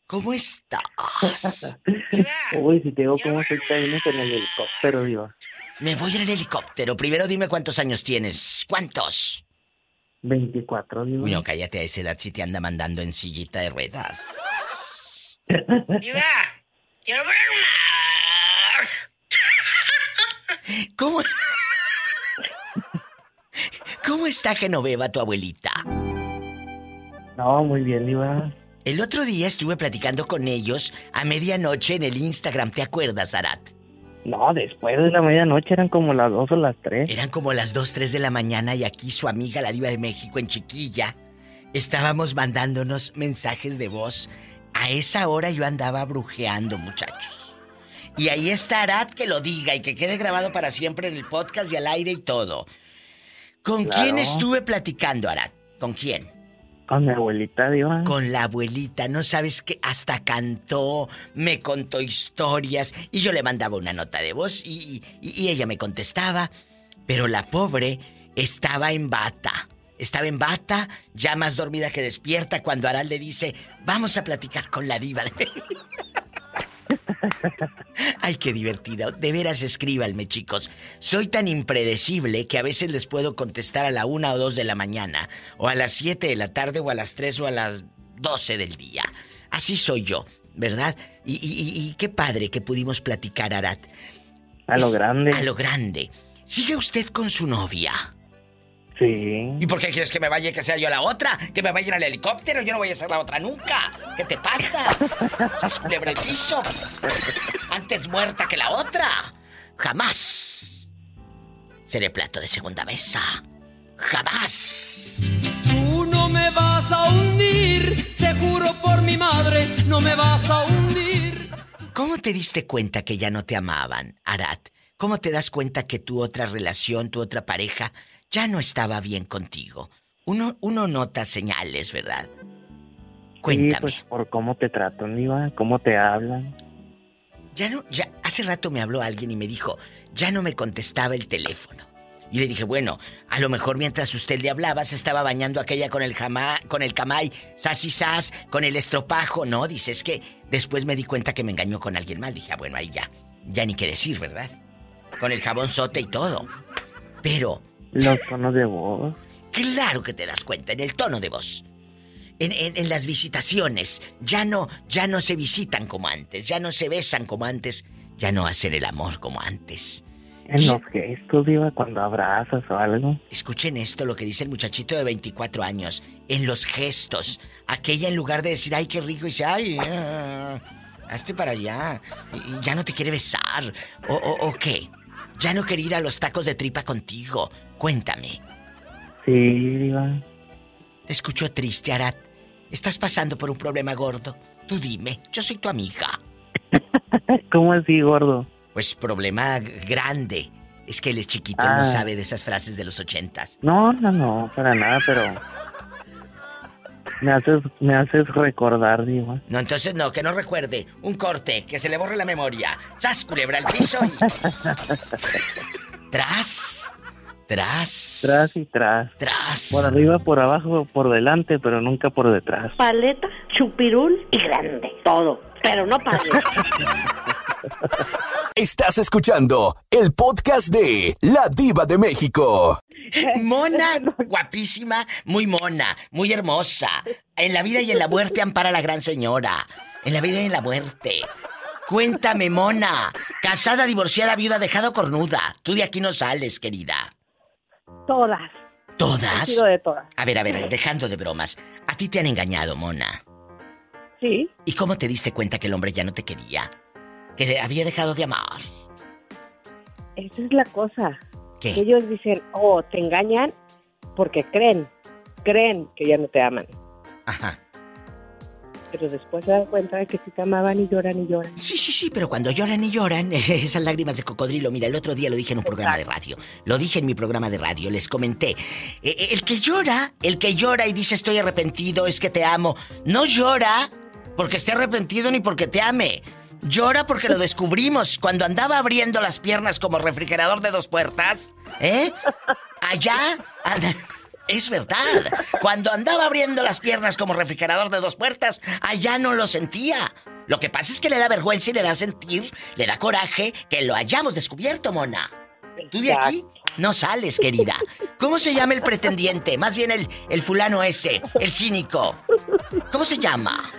¿Cómo estás? Uy, si te digo cómo estoy vienes en el helicóptero, diva. Me voy en el helicóptero. Primero dime cuántos años tienes. ¿Cuántos? 24, diva. Uy, no, cállate a esa edad si te anda mandando en sillita de ruedas. Diva, quiero ver ¿Cómo? ¿Cómo está Genoveva, tu abuelita? No, muy bien, diva. El otro día estuve platicando con ellos a medianoche en el Instagram, ¿te acuerdas, Arat? No, después de la medianoche eran como las dos o las tres. Eran como las 2, 3 de la mañana y aquí su amiga la diva de México en Chiquilla estábamos mandándonos mensajes de voz. A esa hora yo andaba brujeando, muchachos. Y ahí está Arat que lo diga y que quede grabado para siempre en el podcast y al aire y todo. ¿Con Claro. quién estuve platicando, Arat? ¿Con quién? Con mi abuelita, diva. Con la abuelita, no sabes que hasta cantó, me contó historias y yo le mandaba una nota de voz y, y- ella me contestaba, pero la pobre estaba en bata. Estaba en bata, ya más dormida que despierta, cuando Aral le dice, vamos a platicar con la diva de México". Ay, qué divertido. De veras, escríbanme, chicos. Soy tan impredecible que a veces les puedo contestar a la una o dos de la mañana, o a las siete de la tarde, o a las tres o a las doce del día. Así soy yo, ¿verdad? Y, y- y- y qué padre que pudimos platicar, Arat. A lo Es- grande. A lo grande. ¿Sigue usted con su novia? Sí. ¿Y por qué quieres que me vaya y que sea yo la otra? ¿Que me vaya en el helicóptero? Yo no voy a ser la otra nunca. ¿Qué te pasa? ¡Sas culebra el piso! Antes muerta que la otra. Jamás. Seré plato de segunda mesa. Jamás. Tú no me vas a hundir, te juro por mi madre, no me vas a hundir. ¿Cómo te diste cuenta que ya no te amaban, Arat? ¿Cómo te das cuenta que tu otra relación, tu otra pareja, ya no estaba bien contigo? Uno, uno nota señales, ¿verdad? Cuéntame. Sí, pues por cómo te tratan, diva, cómo te hablan. Ya no, ya, hace rato me habló alguien y me dijo, ya no me contestaba el teléfono. Y le dije, bueno, a lo mejor mientras usted le hablaba se estaba bañando aquella con el jamá, con el camay, sas y sas, con el estropajo. No, dice, es que después me di cuenta que me engañó con alguien mal. Dije, ah, bueno, ahí ya, ya ni qué decir, ¿verdad? Con el jabón sote y todo. Pero, Los tonos de voz. claro que te das cuenta, en el tono de voz. En, en- en las visitaciones, ya no, ya no se visitan como antes, ya no se besan como antes, ya no hacen el amor como antes. En los gestos, Diva, cuando abrazas o algo. Escuchen esto, lo que dice el muchachito de 24 años. En los gestos. Aquella en lugar de decir, ay, qué rico, dice, ay, ah, hazte para allá. Y ya no te quiere besar. O, o, o qué? Ya no quiere ir a los tacos de tripa contigo. Cuéntame. Sí, Diva. Te escucho triste, Arat. ¿Estás pasando por un problema gordo? Tú dime, yo soy tu amiga. ¿Cómo así, gordo? Pues problema grande. Es que él es chiquito, y Ah. no sabe de esas frases de los ochentas. No, no, no, para nada, pero. Me haces, me haces recordar, Diva. No, entonces no, que no recuerde. Un corte, que se le borre la memoria. ¡Sas, culebra al piso y... tras, tras, Tras y tras. tras. Por arriba, por abajo, por delante, pero nunca por detrás. Paleta, chupirul y grande. Todo. Pero no paleta. Estás escuchando el podcast de La Diva de México. Mona, guapísima, muy mona, muy hermosa. En la vida y en la muerte ampara la gran señora. En la vida y en la muerte. Cuéntame, mona. Casada, divorciada, viuda, dejada o cornuda. Tú de aquí no sales, querida. Todas. He ¿Todas? sido de todas. A ver, a ver, dejando de bromas. A ti te han engañado, mona. Sí. ¿Y cómo te diste cuenta que el hombre ya no te quería? Que había dejado de amar. Esa es la cosa. ¿Qué? Que ellos dicen, oh, te engañan porque creen. Creen que ya no te aman. Ajá. Pero después se dan cuenta de que sí te amaban y lloran y lloran. Sí, sí, sí, pero cuando lloran y lloran, esas lágrimas de cocodrilo, mira, el otro día lo dije en un programa de radio, lo dije en mi programa de radio, les comenté, eh, eh, el que llora, el que llora y dice estoy arrepentido, es que te amo, no llora porque esté arrepentido ni porque te ame. Llora porque lo descubrimos cuando andaba abriendo las piernas como refrigerador de dos puertas, ¿eh? Allá, es verdad. Cuando andaba abriendo las piernas como refrigerador de dos puertas, allá no lo sentía. Lo que pasa es que le da vergüenza y le da sentir, le da coraje que lo hayamos descubierto, mona. Tú de aquí no sales, querida. ¿Cómo se llama el pretendiente? Más bien el, el fulano ese, el cínico. ¿Cómo se llama?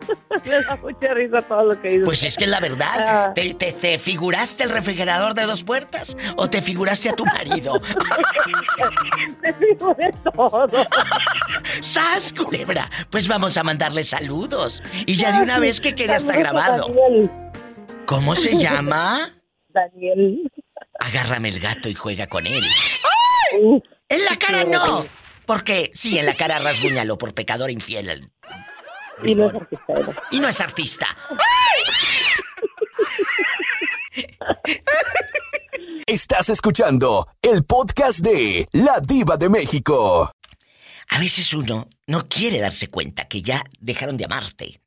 Me da mucha risa todo lo que dices. Pues es que es la verdad. Ah. ¿Te, te, te figuraste el refrigerador de dos puertas o te figuraste a tu marido? Te de todo. ¡Sas, culebra! Pues vamos a mandarle saludos. Y ya de una vez que quede hasta grabado. Daniel. ¿Cómo se llama? Daniel. Agárrame el gato y juega con él. ¡En la cara no! Porque sí, en la cara rasguñalo por pecador infiel. Y no es artista, ¿verdad? Y no es artista. Estás escuchando el podcast de La Diva de México. A veces uno no quiere darse cuenta que ya dejaron de amarte.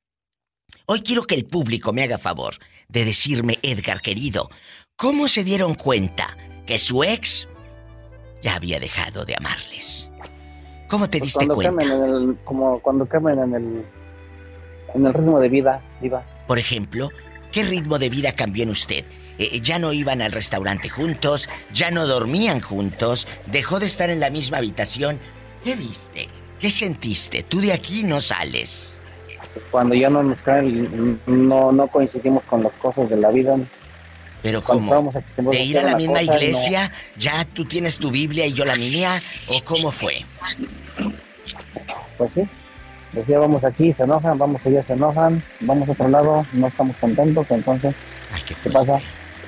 Hoy quiero que el público me haga favor de decirme, Edgar querido, ¿cómo se dieron cuenta que su ex ya había dejado de amarles? ¿Cómo te diste Pues cuando cuenta? cambian en el, como cuando cambian en el, en el ritmo de vida, Diva. Por ejemplo, ¿qué ritmo de vida cambió en usted? Eh, ya no iban al restaurante juntos, ya no dormían juntos, dejó de estar en la misma habitación. ¿Qué viste? ¿Qué sentiste? Tú de aquí no sales. Cuando ya no nos caen, no, no coincidimos con las cosas de la vida. Pero acostumbrados ¿De ir a la misma cosa, no. iglesia? ¿Ya tú tienes tu Biblia y yo la mía? ¿O cómo fue? Pues sí. Decía, vamos aquí, se enojan, vamos allá, se enojan, vamos a otro lado, no estamos contentos, entonces, ¿qué pasa?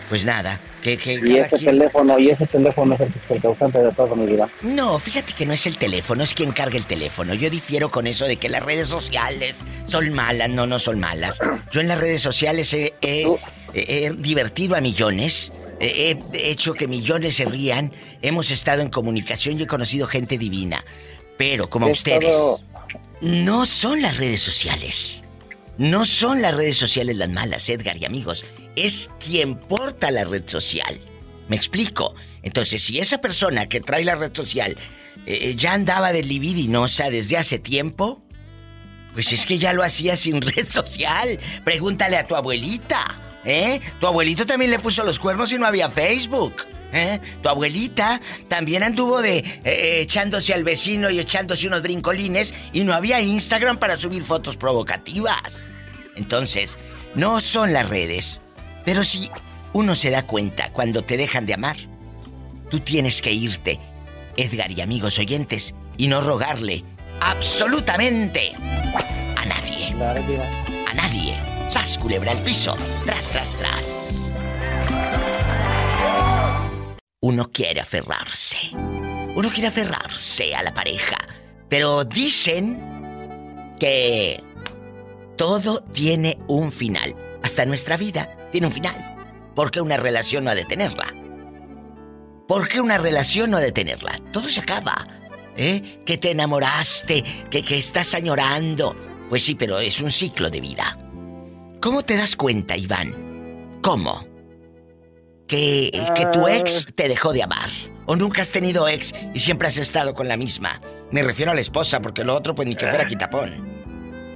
Pues nada, que, que Y ese quien- teléfono, y ese teléfono es el, el causante de todo mi vida. No, fíjate que no es el teléfono, es quien carga el teléfono. Yo difiero con eso de que las redes sociales son malas. No, no son malas. Yo en las redes sociales he, he- he- he divertido a millones. He, he hecho que millones se rían. Hemos estado en comunicación y he conocido gente divina. Pero como Es ustedes, no son las redes sociales. No son las redes sociales las malas, Edgar y amigos. Es quien porta la red social. ¿Me explico? Entonces, si esa persona que trae la red social eh, ya andaba de libidinosa desde hace tiempo, pues es que ya lo hacía sin red social. Pregúntale a tu abuelita, ¿eh? Tu abuelito también le puso los cuernos y no había Facebook. ¿Eh? Tu abuelita también anduvo de eh, echándose al vecino y echándose unos brincolines y no había Instagram para subir fotos provocativas. Entonces, no son las redes, pero si uno se da cuenta cuando te dejan de amar, tú tienes que irte, Edgar y amigos oyentes, y no rogarle absolutamente a nadie. A nadie. Sas culebra el piso. Tras, tras, tras. Uno quiere aferrarse. Uno quiere aferrarse a la pareja. Pero dicen que todo tiene un final. Hasta nuestra vida tiene un final. ¿Por qué una relación no ha de tenerla? ¿Por qué una relación no ha de tenerla? Todo se acaba. ¿Eh? Que te enamoraste, que, que estás añorando. Pues sí, pero es un ciclo de vida. ¿Cómo te das cuenta, Iván? ¿Cómo? Que, que tu ex te dejó de amar. ¿O nunca has tenido ex y siempre has estado con la misma? Me refiero a la esposa, porque lo otro, pues ni que fuera quitapón.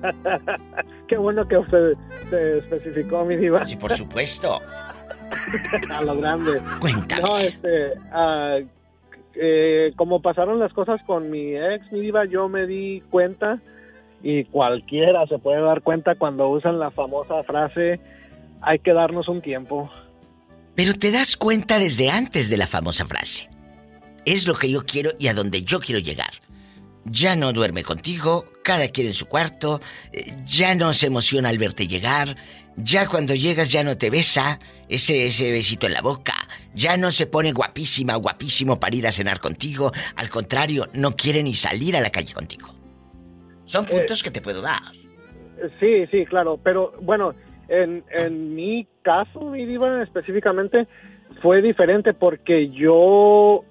Qué bueno que usted se especificó, mi diva. Sí, por supuesto. a lo grande. Cuéntame. No, este, ah, eh, como pasaron las cosas con mi ex, mi diva, yo me di cuenta y cualquiera se puede dar cuenta cuando usan la famosa frase hay que darnos un tiempo. Pero te das cuenta desde antes de la famosa frase. Es lo que yo quiero y a donde yo quiero llegar. Ya no duerme contigo, cada quien en su cuarto, eh, ya no se emociona al verte llegar, ya cuando llegas ya no te besa, ese, ese besito en la boca, ya no se pone guapísima, guapísimo para ir a cenar contigo, al contrario, no quiere ni salir a la calle contigo. Son puntos que te puedo dar. Sí, sí, claro, pero bueno, en, en mi caso, mi diva específicamente, fue diferente porque yo,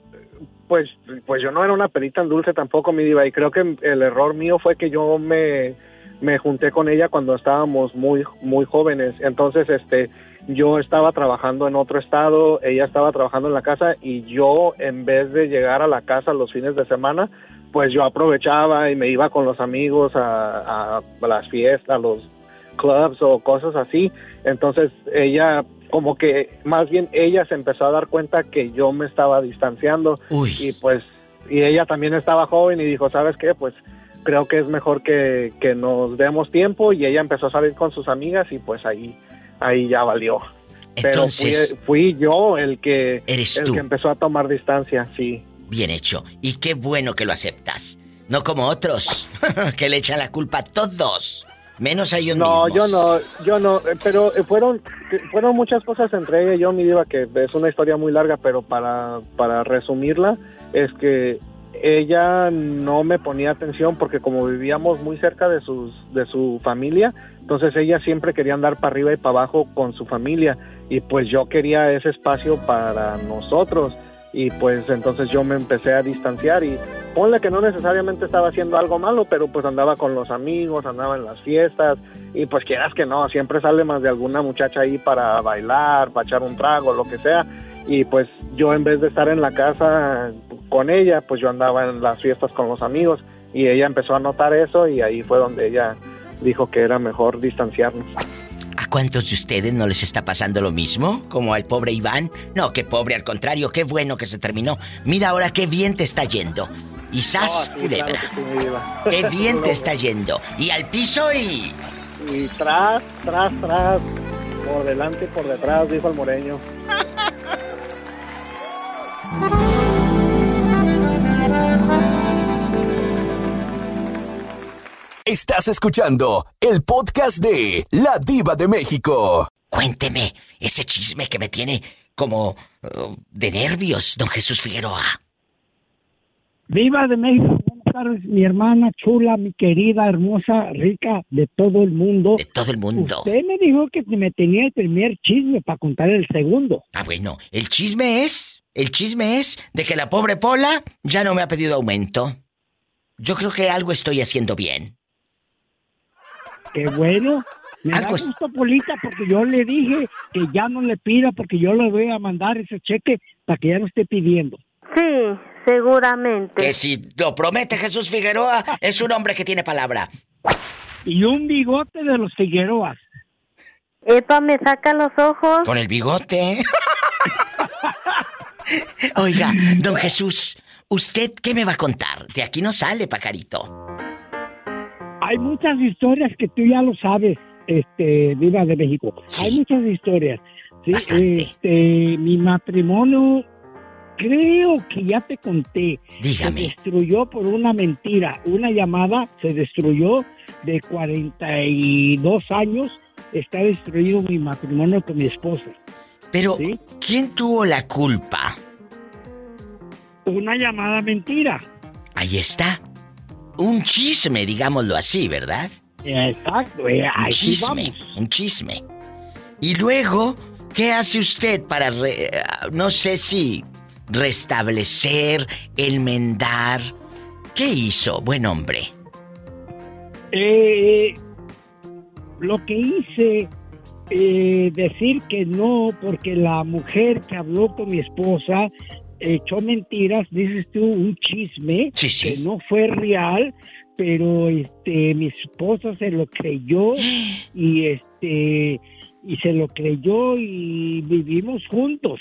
pues, pues yo no era una perita en dulce tampoco, mi diva, y creo que el error mío fue que yo me, me junté con ella cuando estábamos muy, muy jóvenes, entonces, este, yo estaba trabajando en otro estado, ella estaba trabajando en la casa y yo, en vez de llegar a la casa los fines de semana, pues yo aprovechaba y me iba con los amigos a, a las fiestas, a los clubs o cosas así. Entonces ella, como que más bien ella se empezó a dar cuenta que yo me estaba distanciando y pues, y ella también estaba joven y dijo, ¿sabes qué? Pues creo que es mejor que, que nos demos tiempo y ella empezó a salir con sus amigas y pues ahí, ahí ya valió. Pero fui, Entonces- fui yo el que, Eres el tú. que empezó a tomar distancia, sí. Bien hecho. Y qué bueno que lo aceptas. No como otros, que le echan la culpa a todos. Menos a ellos No, mismos. yo no, yo no, eh, pero eh, fueron fueron muchas cosas entre ella y yo, mi diva, que es una historia muy larga, pero para, para resumirla, es que ella no me ponía atención porque como vivíamos muy cerca de sus de su familia, entonces ella siempre quería andar para arriba y para abajo con su familia y pues yo quería ese espacio para nosotros y pues entonces yo me empecé a distanciar y ponle que no necesariamente estaba haciendo algo malo, pero pues andaba con los amigos, andaba en las fiestas y pues quieras que no, siempre sale más de alguna muchacha ahí para bailar, para echar un trago, lo que sea y pues yo en vez de estar en la casa con ella, pues yo andaba en las fiestas con los amigos y ella empezó a notar eso y ahí fue donde ella dijo que era mejor distanciarnos. ¿A cuántos de ustedes no les está pasando lo mismo? Como al pobre Iván. No, qué pobre, al contrario, qué bueno que se terminó. Mira ahora qué bien te está yendo. Y sas, No, sí, culebra. claro que sí, mi diva. Qué bien te está yendo. Y al piso y. Y tras, tras, tras, por delante y por detrás, dijo el moreño. Estás escuchando el podcast de La Diva de México. Cuénteme ese chisme que me tiene como uh, de nervios, don Jesús Figueroa. Viva de México, buenas tardes, mi hermana chula, mi querida, hermosa, rica de todo el mundo. De todo el mundo. Usted me dijo que me tenía el primer chisme para contar el segundo. Ah, bueno, el chisme es. El chisme es de que la pobre Pola ya no me ha pedido aumento. Yo creo que algo estoy haciendo bien. Qué bueno. Me da Algo es- gusto, Polita, porque yo le dije que ya no le pida porque yo le voy a mandar ese cheque para que ya no esté pidiendo. Sí, seguramente. Que si lo promete Jesús Figueroa, es un hombre que tiene palabra. Y un bigote de los Figueroas. Epa, me saca los ojos. Con el bigote. Oiga, don Jesús, ¿usted qué me va a contar? De aquí no sale, pajarito. Hay muchas historias que tú ya lo sabes. este, Viva de México. Hay muchas historias. ¿sí? Este, mi matrimonio, creo que ya te conté. Dígame. Se destruyó por una mentira. Una llamada se destruyó de 42 años. Está destruido mi matrimonio con mi esposa. Pero, ¿quién tuvo la culpa? Una llamada mentira. Ahí está. Un chisme, digámoslo así, ¿verdad? Exacto, eh, Un chisme, un chisme. Y luego, ¿qué hace usted para, re- no sé si restablecer, enmendar? ¿Qué hizo, buen hombre? Eh, lo que hice, eh, decir que no, porque la mujer que habló con mi esposa echó mentiras, dices tú, un chisme que no fue real, pero este mi esposa se lo creyó y este y se lo creyó y vivimos juntos,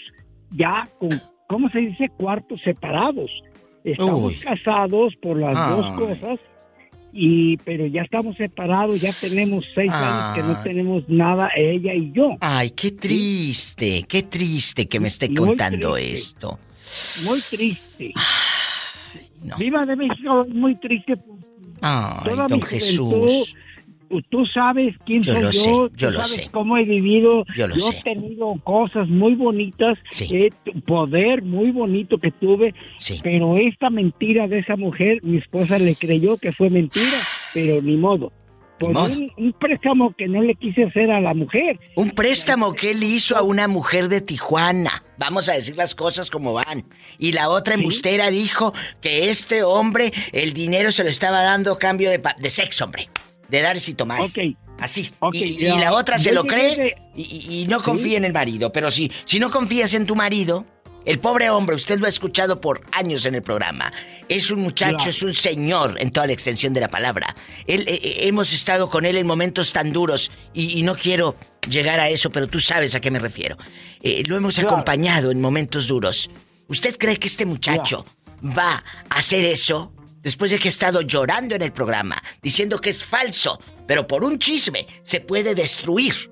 ya con, ¿cómo se dice? Cuartos separados. Estamos Uy. casados por las dos cosas y pero ya estamos separados, ya tenemos seis años que no Ay. tenemos nada ella y yo. Ay, qué triste, qué triste que me esté Muy contando triste. esto. Muy triste. Viva de México, muy triste. Ay, Toda don mi Jesús. juventud, Tú, sabes quién Yo soy lo yo, sé, tú yo lo sabes sé. cómo he vivido. Yo lo he sé. tenido cosas muy bonitas, eh, tu- poder muy bonito que tuve, pero esta mentira de esa mujer, mi esposa le creyó que fue mentira, pero ni modo. Por un, un préstamo que no le quise hacer a la mujer. Un préstamo que él hizo a una mujer de Tijuana. Vamos a decir las cosas como van. Y la otra embustera dijo que este hombre el dinero se lo estaba dando a cambio de, de sexo, hombre. De dar y tomar. Así. y, la otra se lo cree de- y, y- y no confía en el marido. Pero si, si no confías en tu marido, el pobre hombre, usted lo ha escuchado por años en el programa. Es un muchacho, Claro. es un señor en toda la extensión de la palabra. Él, eh, eh, hemos estado con él en momentos tan duros y, y no quiero llegar a eso, pero tú sabes a qué me refiero. Eh, lo hemos Claro. acompañado en momentos duros. ¿Usted cree que este muchacho va a hacer eso después de que ha estado llorando en el programa, diciendo que es falso, pero por un chisme se puede destruir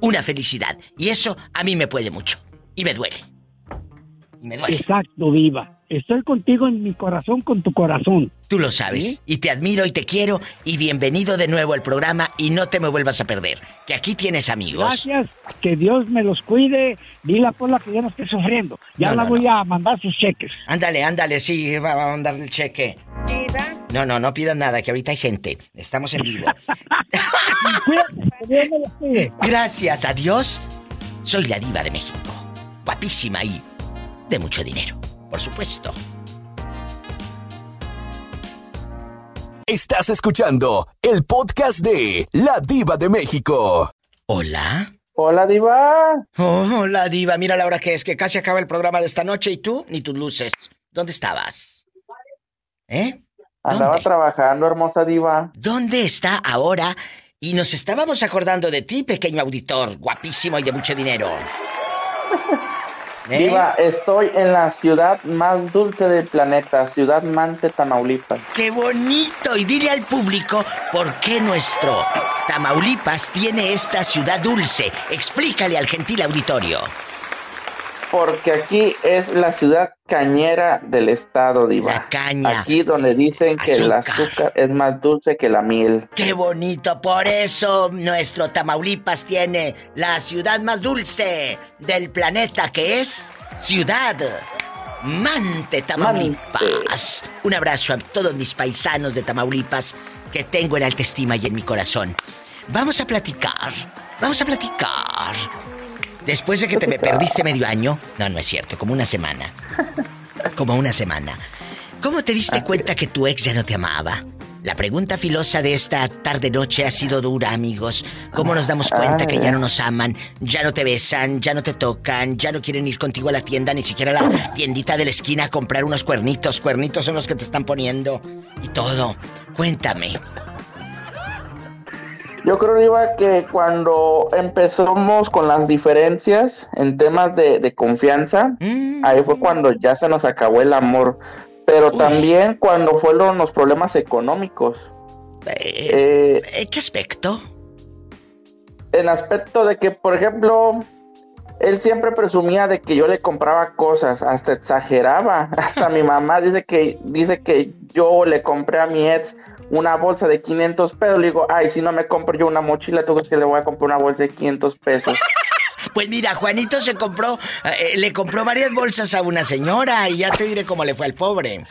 una felicidad? Y eso a mí me puede mucho. Y me duele. Y me duele. Exacto, viva. Estoy contigo en mi corazón, con tu corazón. Tú lo sabes. Y te admiro y te quiero. Y bienvenido de nuevo al programa. Y no te me vuelvas a perder. Que aquí tienes amigos. Gracias, que Dios me los cuide. Dile a Pola que ya no esté sufriendo. Ya No, la no, voy a mandar sus cheques. Ándale, ándale, sí, va va a mandar el cheque. No, no, no pidas nada, que ahorita hay gente. Estamos en vivo. Gracias a Dios, soy la diva de México. Guapísima y de mucho dinero, por supuesto. Estás escuchando el podcast de La Diva de México. Hola. Hola, Diva. Oh, hola, diva. Mira la hora que es, que casi acaba el programa de esta noche y tú ni tus luces. ¿Dónde estabas? ¿Eh? Andaba trabajando, hermosa Diva. ¿Dónde está ahora? Y nos estábamos acordando de ti, pequeño auditor, guapísimo y de mucho dinero. ¿Eh? Diva, estoy en la ciudad más dulce del planeta, Ciudad Mante, Tamaulipas. ¡Qué bonito! Y dile al público por qué nuestro Tamaulipas tiene esta ciudad dulce. Explícale al gentil auditorio. Porque aquí es la ciudad cañera del estado, Diva. La caña. Aquí donde dicen que el Azúcar. azúcar es más dulce que la miel. ¡Qué bonito! Por eso nuestro Tamaulipas tiene la ciudad más dulce del planeta, que es Ciudad Mante, Tamaulipas. Un abrazo a todos mis paisanos de Tamaulipas que tengo en alta estima y en mi corazón. Vamos a platicar, vamos a platicar. Después de que te me perdiste medio año, no, no es cierto, como una semana. Como una semana. ¿Cómo te diste cuenta que tu ex ya no te amaba? La pregunta filosa de esta tarde-noche ha sido dura, amigos. ¿Cómo nos damos cuenta que ya no nos aman, ya no te besan, ya no te tocan, ya no quieren ir contigo a la tienda, ni siquiera a la tiendita de la esquina a comprar unos cuernitos? Cuernitos son los que te están poniendo. Y todo. Cuéntame. Yo creo, Diva, que cuando empezamos con las diferencias en temas de, de confianza, ahí fue cuando ya se nos acabó el amor. Pero también cuando fueron los problemas económicos. Eh, ¿Qué aspecto? en aspecto de que, por ejemplo, él siempre presumía de que yo le compraba cosas, hasta exageraba. Hasta mi mamá dice que dice que yo le compré a mi ex una bolsa de 500 pesos. Le digo, ay, si no me compro yo una mochila, tú crees que le voy a comprar una bolsa de 500 pesos. Pues mira, Juanito se compró, eh, le compró varias bolsas a una señora y ya te diré cómo le fue al pobre.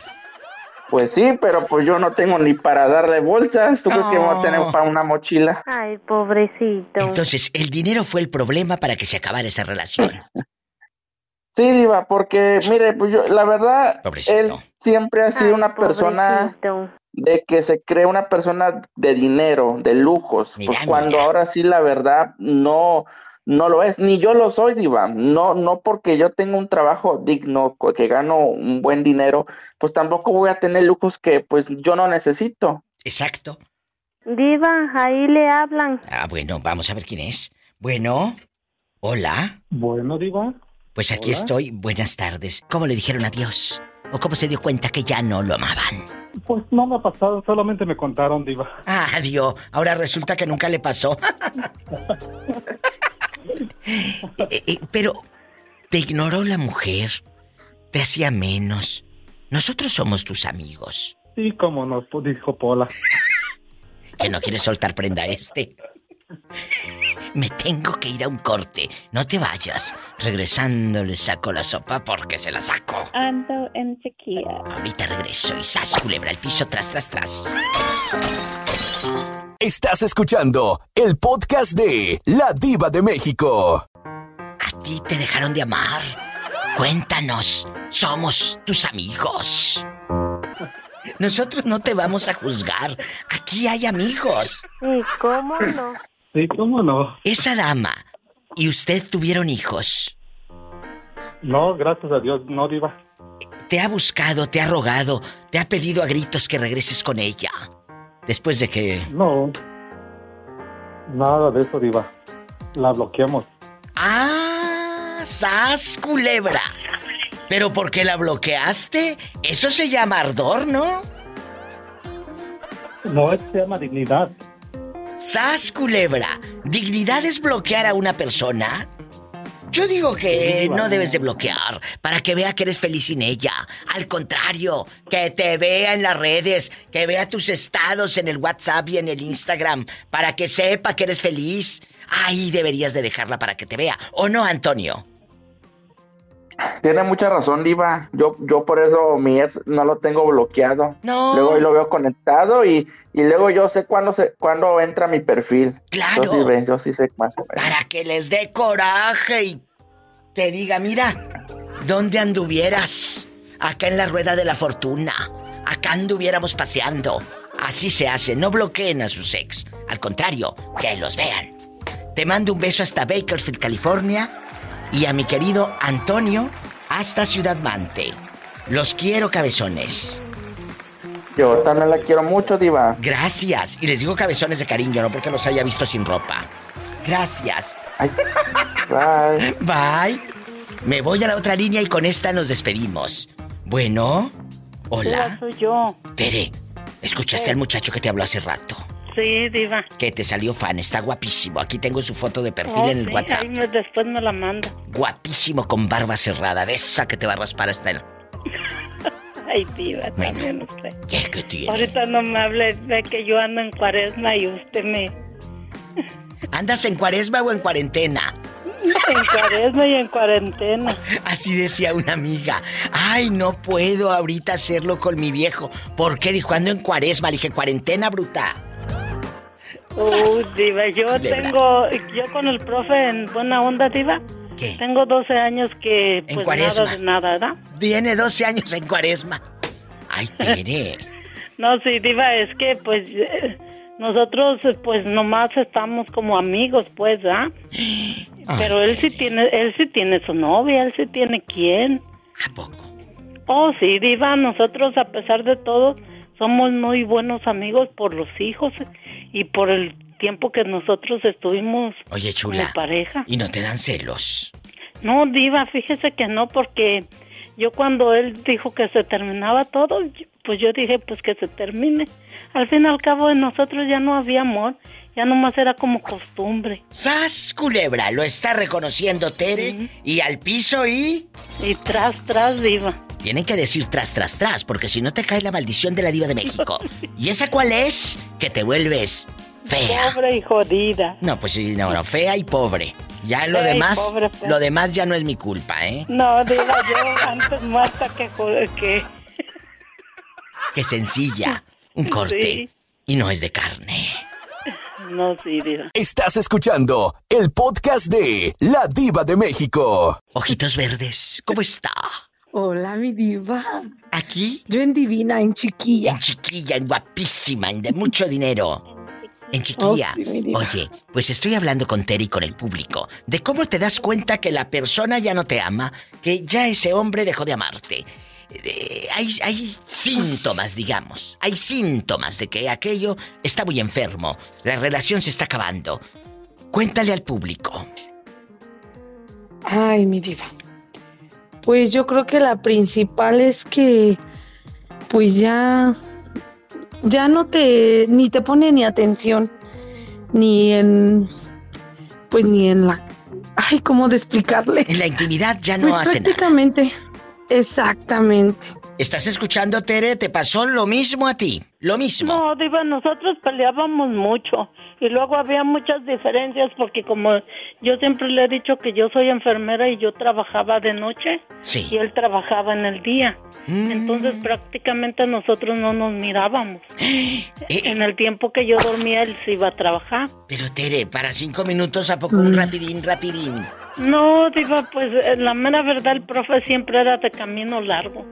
Pues sí, pero pues yo no tengo ni para darle bolsas. ¿Tú crees que voy a tener para una mochila? Ay, pobrecito. Entonces, el dinero fue el problema para que se acabara esa relación. Sí, Diva, porque mire, pues yo, la verdad, Pobrecito. él siempre ha sido una persona de que se cree una persona de dinero, de lujos. pues cuando ahora sí la verdad no no lo es, ni yo lo soy, Diva. No no porque yo tengo un trabajo digno, que gano un buen dinero, pues tampoco voy a tener lujos que pues yo no necesito. Exacto. Diva, ahí le hablan. Ah, bueno, vamos a ver quién es. Bueno, hola. Bueno, Diva. Pues aquí Hola. estoy. Buenas tardes. ¿Cómo le dijeron adiós? ¿O cómo se dio cuenta que ya no lo amaban? Pues no me ha pasado, solamente me contaron, Diva. Ah, adiós. Ahora resulta que nunca le pasó. Eh, eh, pero, ¿te ignoró la mujer? ¿Te hacía menos? Nosotros somos tus amigos. Sí, como nos dijo Pola. Que no quieres soltar prenda este. Me tengo que ir a un corte. No te vayas. Regresando le saco la sopa porque se la saco. Ando en sequía. Ahorita regreso y sas, culebra, el piso tras, tras, tras. Estás escuchando el podcast de La Diva de México. ¿A ti te dejaron de amar? Cuéntanos. Somos tus amigos. Nosotros no te vamos a juzgar. Aquí hay amigos. Sí, ¿cómo no? Sí, cómo no. Esa dama y usted tuvieron hijos. No, gracias a Dios, no, Diva. Te ha buscado, te ha rogado, te ha pedido a gritos que regreses con ella. Después de que... No. Nada de eso, Diva. La bloqueamos. ¡Ah! ¡Sas, culebra! ¿Pero por qué la bloqueaste? Eso se llama ardor, ¿no? No, eso se llama dignidad. ¡Sas, culebra! ¿Dignidad es bloquear a una persona? Yo digo que no debes de bloquear para que vea que eres feliz sin ella. Al contrario, que te vea en las redes, que vea tus estados en el WhatsApp y en el Instagram, para que sepa que eres feliz. Ahí deberías de dejarla para que te vea. ¿O no, Antonio? Tiene mucha razón, Diva. Yo, yo por eso mi ex no lo tengo bloqueado. No. Luego lo veo conectado y, y luego yo sé cuándo se, cuándo entra mi perfil. Claro. Yo sí, ve, yo sí sé más o menos. Para que les dé coraje y te diga, mira, ¿dónde anduvieras? Acá en la rueda de la fortuna. Acá anduviéramos paseando. Así se hace, no bloqueen a sus ex. Al contrario, que los vean. Te mando un beso hasta Bakersfield, California. Y a mi querido Antonio, hasta Ciudad Mante. Los quiero, cabezones. Yo también la quiero mucho, Diva. Gracias. Y les digo cabezones de cariño, no porque los haya visto sin ropa. Gracias. Bye. Bye. Me voy a la otra línea y con esta nos despedimos. Bueno. Hola. soy yo. Tere, ¿escuchaste al muchacho que te habló hace rato? Sí, diva. Que te salió fan, está guapísimo. Aquí tengo su foto de perfil Oh, en el sí, WhatsApp. ahí me- después me la manda. Guapísimo con barba cerrada, de esa que te va a raspar hasta el... Ay, diva, también usted. ¿Qué, qué tiene? Ahorita no me hable, ve que yo ando en cuaresma y usted me... ¿Andas en cuaresma o en cuarentena? En cuaresma y en cuarentena. Así decía una amiga. Ay, no puedo ahorita hacerlo con mi viejo. ¿Por qué? Dijo, ando en cuaresma. Le dije, cuarentena, bruta. Uy, diva, yo tengo... Yo con el profe en buena onda, diva. ¿Qué? Tengo 12 años que... Pues cuaresma. nada de nada, ¿verdad? Viene 12 años en cuaresma. Ay, Tere. No, sí, diva, es que pues... eh, Nosotros pues nomás estamos como amigos, pues, ¿ah? Pero él sí tiene, él sí tiene su novia, él sí tiene quién. ¿A poco? Oh, sí, diva, nosotros a pesar de todo somos muy buenos amigos por los hijos y por el tiempo que nosotros estuvimos Oye, chula. pareja. ¿Y no te dan celos? No, diva, fíjese que no, porque yo cuando él dijo que se terminaba todo, pues yo dije, pues que se termine. Al fin y al cabo de nosotros ya no había amor, ya nomás era como costumbre. ¡Sas, culebra! Lo está reconociendo Tere. Y al piso y... Y tras, tras, diva. Tienen que decir tras, tras, tras, porque si no te cae la maldición de la diva de México. ¿Y esa cuál es? Que te vuelves fea. Pobre y jodida. No, pues sí, no, no, fea y pobre. Ya lo demás, pobre, lo demás ya no es mi culpa, ¿eh? No, diva, yo antes muerta que joder, que... Que sencilla, un corte. Sí. Y no es de carne. No, sí, diva. Estás escuchando el podcast de La Diva de México. Ojitos verdes, ¿cómo está? Hola, mi diva. ¿Aquí? Yo en divina, en chiquilla. En chiquilla, en guapísima, en de mucho dinero. En chiquilla. Oh, sí, diva. Oye, pues estoy hablando con Terry y con el público de cómo te das cuenta que la persona ya no te ama, que ya ese hombre dejó de amarte. Eh, hay, hay síntomas, digamos. Hay síntomas de que aquello está muy enfermo. La relación se está acabando. Cuéntale al público. Ay, mi diva. Pues yo creo que la principal es que, pues ya, ya no te, ni te pone ni atención, ni en, pues ni en la, ay, ¿cómo de explicarle? En la intimidad ya no Pues hace nada. Exactamente. ¿Estás escuchando, Tere? ¿Te pasó lo mismo a ti? Lo mismo. No, Diva, nosotros peleábamos mucho y luego había muchas diferencias porque como yo siempre le he dicho que yo soy enfermera y yo trabajaba de noche Sí. y él trabajaba en el día. Entonces prácticamente nosotros no nos mirábamos. En el tiempo que yo dormía él se iba a trabajar. Pero Tere, para cinco minutos, ¿a poco un rapidín, rapidín? No, Diva, pues eh, la mera verdad el profe siempre era de camino largo.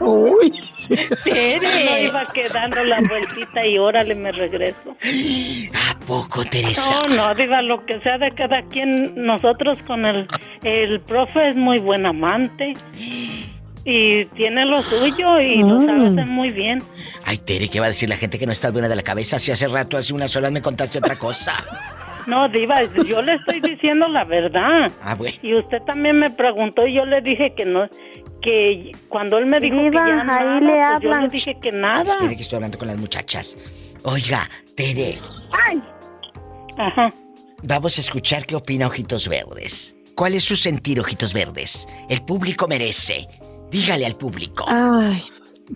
Uy. No iba quedando la vueltita y órale me regreso. ¿A poco, Teresa? No, no, diva, lo que sea de cada quien, nosotros con el, el profe es muy buen amante y tiene lo suyo y lo sabe hacer muy bien. Ay, Tere, ¿qué va a decir la gente que no está buena de la cabeza? Si hace rato, hace unas horas me contaste otra cosa. No, diva, yo le estoy diciendo la verdad. Ah, bueno. Y usted también me preguntó y yo le dije que no, que cuando él me dijo Diva, que ya ahí nada, le pues yo le dije que nada. Espere que estoy hablando con las muchachas. Oiga, Tere, Ajá. vamos a escuchar qué opina Ojitos Verdes. ¿Cuál es su sentir, Ojitos Verdes? El público merece. Dígale al público. Ay,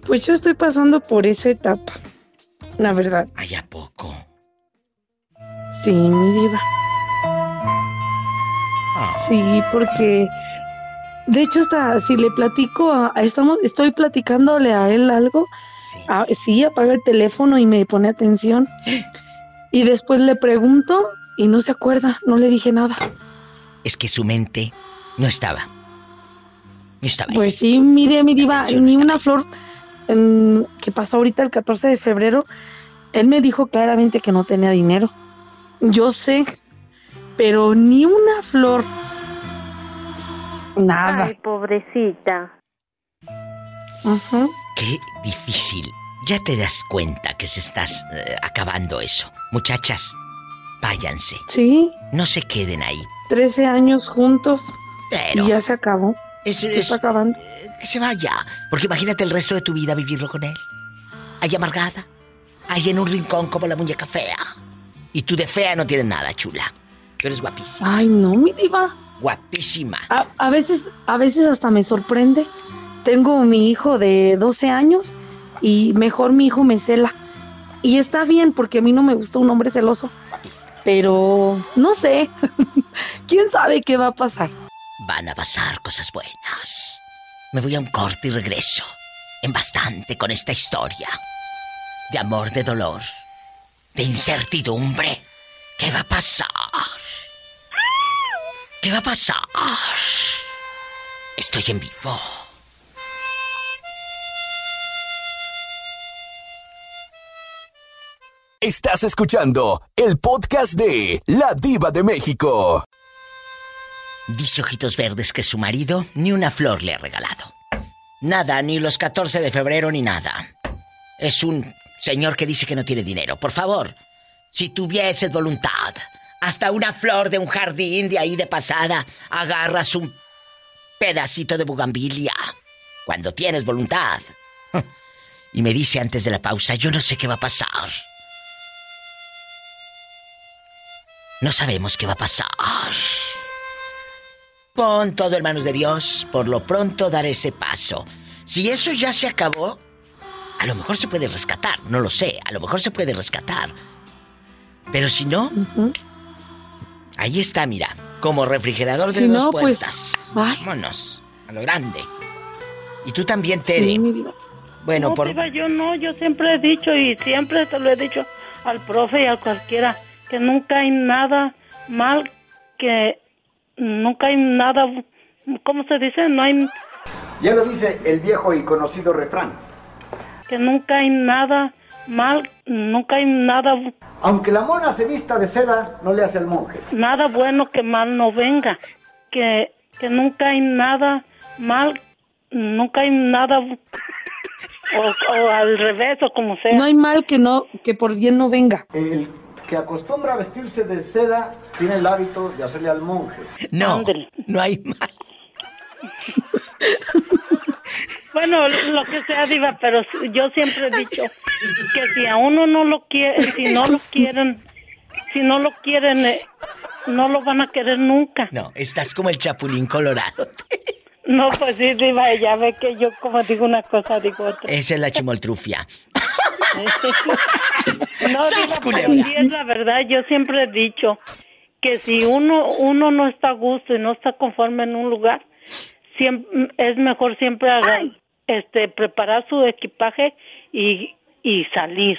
pues yo estoy pasando por esa etapa, la verdad. Ay, ¿a poco? Sí, mi diva. Sí, porque de hecho hasta si le platico, a, a- estamos, estoy platicándole a él algo, a- sí, apaga el teléfono y me pone atención. Y después le pregunto y no se acuerda, no le dije nada. Es que su mente no estaba. No estaba. ahí. Pues sí, mire, mi diva, ni una flor en- que pasó ahorita el 14 de febrero, él me dijo claramente que no tenía dinero. Yo sé, pero ni una flor. Nada. Ay, pobrecita. Qué difícil. Ya te das cuenta que se estás eh, acabando eso. Muchachas, váyanse. Sí, No se queden ahí. 13 años juntos Pero- y ya se acabó. Es, Se es- está acabando. que se vaya. Porque imagínate el resto de tu vida vivirlo con él. Ahí amargada. Ahí en un rincón como la muñeca fea. Y tú de fea no tienes nada, chula. Tú eres guapísima. Ay, no, mi diva. Guapísima. A, a veces, a veces hasta me sorprende. Tengo mi hijo de 12 años y mejor mi hijo me cela. Y está bien porque a mí no me gusta un hombre celoso. Pero no sé. ¿Quién sabe qué va a pasar? Van a pasar cosas buenas. Me voy a un corte y regreso. En bastante con esta historia. De amor, de dolor. De incertidumbre. ¿Qué va a pasar? ¿Qué va a pasar? Estoy en vivo. Estás escuchando el podcast de La Diva de México. Dice Ojitos Verdes que su marido ni una flor le ha regalado. Nada, ni los 14 de febrero ni nada. Es un señor que dice que no tiene dinero. Por favor, si tuvieses voluntad, hasta una flor de un jardín de ahí de pasada, agarras un pedacito de bugambilia, cuando tienes voluntad. Y me dice antes de la pausa, yo no sé qué va a pasar. No sabemos qué va a pasar. Pon todo en manos de Dios, por lo pronto dar ese paso. Si eso ya se acabó, a lo mejor se puede rescatar, no lo sé, a lo mejor se puede rescatar. Pero si no, ahí está, mira, como refrigerador de Si dos no, pues, puertas. ay. Vámonos, a lo grande. Y tú también, Tere. Sí, mi diva. Bueno, no, por... Diva, yo no, yo siempre he dicho y siempre te lo he dicho al profe y a cualquiera que nunca hay nada mal, que nunca hay nada, ¿cómo se dice? No hay, Ya lo dice el viejo y conocido refrán. Que nunca hay nada mal, nunca hay nada, Aunque la mona se vista de seda, no le hace al monje. nada bueno que mal no venga, que, que nunca hay nada mal, nunca hay nada, o, o al revés, o como sea. No hay mal que no que por bien no venga. El que acostumbra a vestirse de seda tiene el hábito de hacerle al monje. No, no hay mal. Bueno, lo que sea, Diva, pero yo siempre he dicho que si a uno no lo quiere, si no lo quieren, si no lo quieren, eh, no lo van a querer nunca. No, estás como el chapulín colorado. No, pues sí, Diva, ya ve que yo como digo una cosa, digo otra. Esa es la chimoltrufia. No, ¡Sas, Diva, sí es la verdad, yo siempre he dicho que si uno uno no está a gusto y no está conforme en un lugar, siempre, es mejor siempre haga- este preparar su equipaje y, y salir.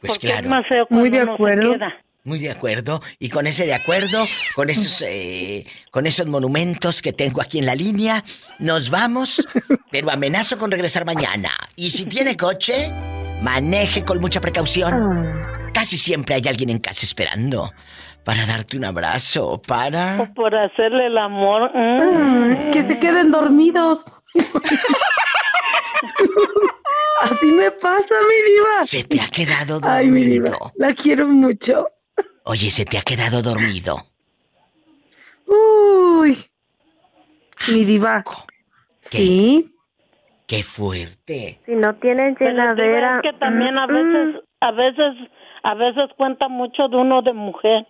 Pues porque claro. es más feo uno se queda. Muy de acuerdo. Y con ese de acuerdo, con esos, eh, con esos monumentos que tengo aquí en la línea, nos vamos, pero amenazo con regresar mañana. Y si tiene coche, maneje con mucha precaución. Casi siempre hay alguien en casa esperando para darte un abrazo, para... O por hacerle el amor. mm. Ay, que se queden dormidos. Así me pasa, mi diva. Se te ha quedado Ay, mi diva. dormido. La quiero mucho. Oye, se te ha quedado dormido. Uy. Mi diva. Sí. Qué fuerte. Si no tienen Pero, llenadera. es que también a mm, veces, a veces, a veces cuenta mucho de uno de mujer.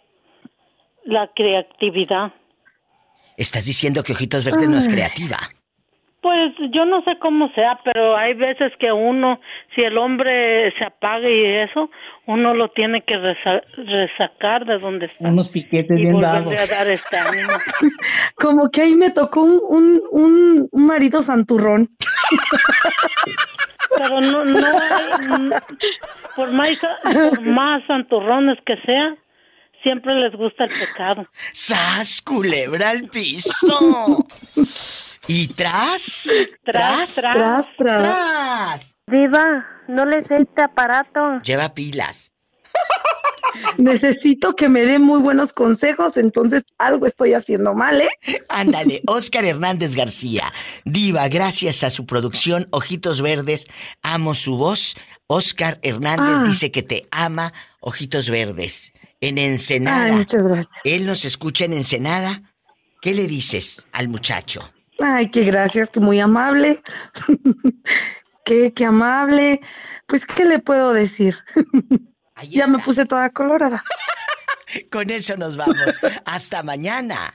La creatividad. Estás diciendo que Ojitos Verdes no es creativa. Pues yo no sé cómo sea, pero hay veces que uno, si el hombre se apaga y eso, uno lo tiene que resa- resacar de donde está. Unos piquetes y bien dados. a dar este ánimo. Como que ahí me tocó un, un, un, marido santurrón. Pero no, no, hay- por más, por más santurrones que sea, siempre les gusta el pecado. ¡Sas, culebra al piso! ¿Y tras? Tras, tras. Tras, tras. tras. Diva, no les dé este aparato. Lleva pilas. Necesito que me dé muy buenos consejos, entonces algo estoy haciendo mal, ¿eh? Ándale, Oscar Hernández García. Diva, gracias a su producción Ojitos Verdes, amo su voz. Oscar Hernández Ah. dice que te ama Ojitos Verdes. En Ensenada. Ay, muchas gracias. Él nos escucha en Ensenada. ¿Qué le dices al muchacho? Ay, qué gracias, que muy amable. qué, qué amable. Pues, ¿qué le puedo decir? ya me puse toda colorada. Con eso nos vamos. Hasta mañana.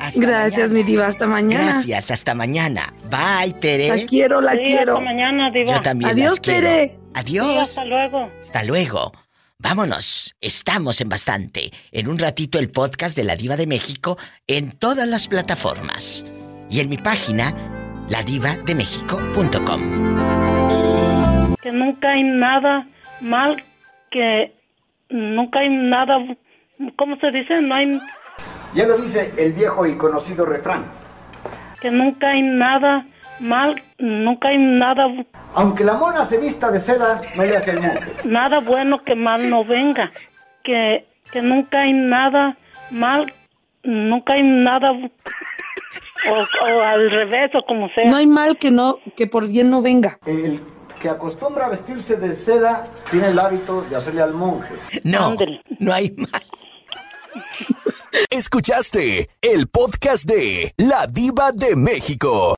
Hasta Gracias, mañana. mi diva. Hasta mañana. Gracias, hasta mañana. Bye, Tere. La quiero, la Sí, quiero. hasta mañana, Diva. Yo también Adiós, las quiero. Tere. Adiós. Sí, hasta luego. Hasta luego. Vámonos. Estamos en bastante. En un ratito el podcast de La Diva de México en todas las plataformas. Y en mi página, ladivademexico.com. Que nunca hay nada mal, que nunca hay nada, ¿cómo se dice? No hay, Ya lo dice el viejo y conocido refrán. que nunca hay nada mal, nunca hay nada, Aunque la mona se vista de seda, no le hace al monje. nada bueno que mal no venga. Que, que nunca hay nada mal, nunca hay nada, o, o al revés, o como sea. No hay mal que no, que por bien no venga. El que acostumbra a vestirse de seda tiene el hábito de hacerle al monje. No, no hay mal. Escuchaste el podcast de La Diva de México.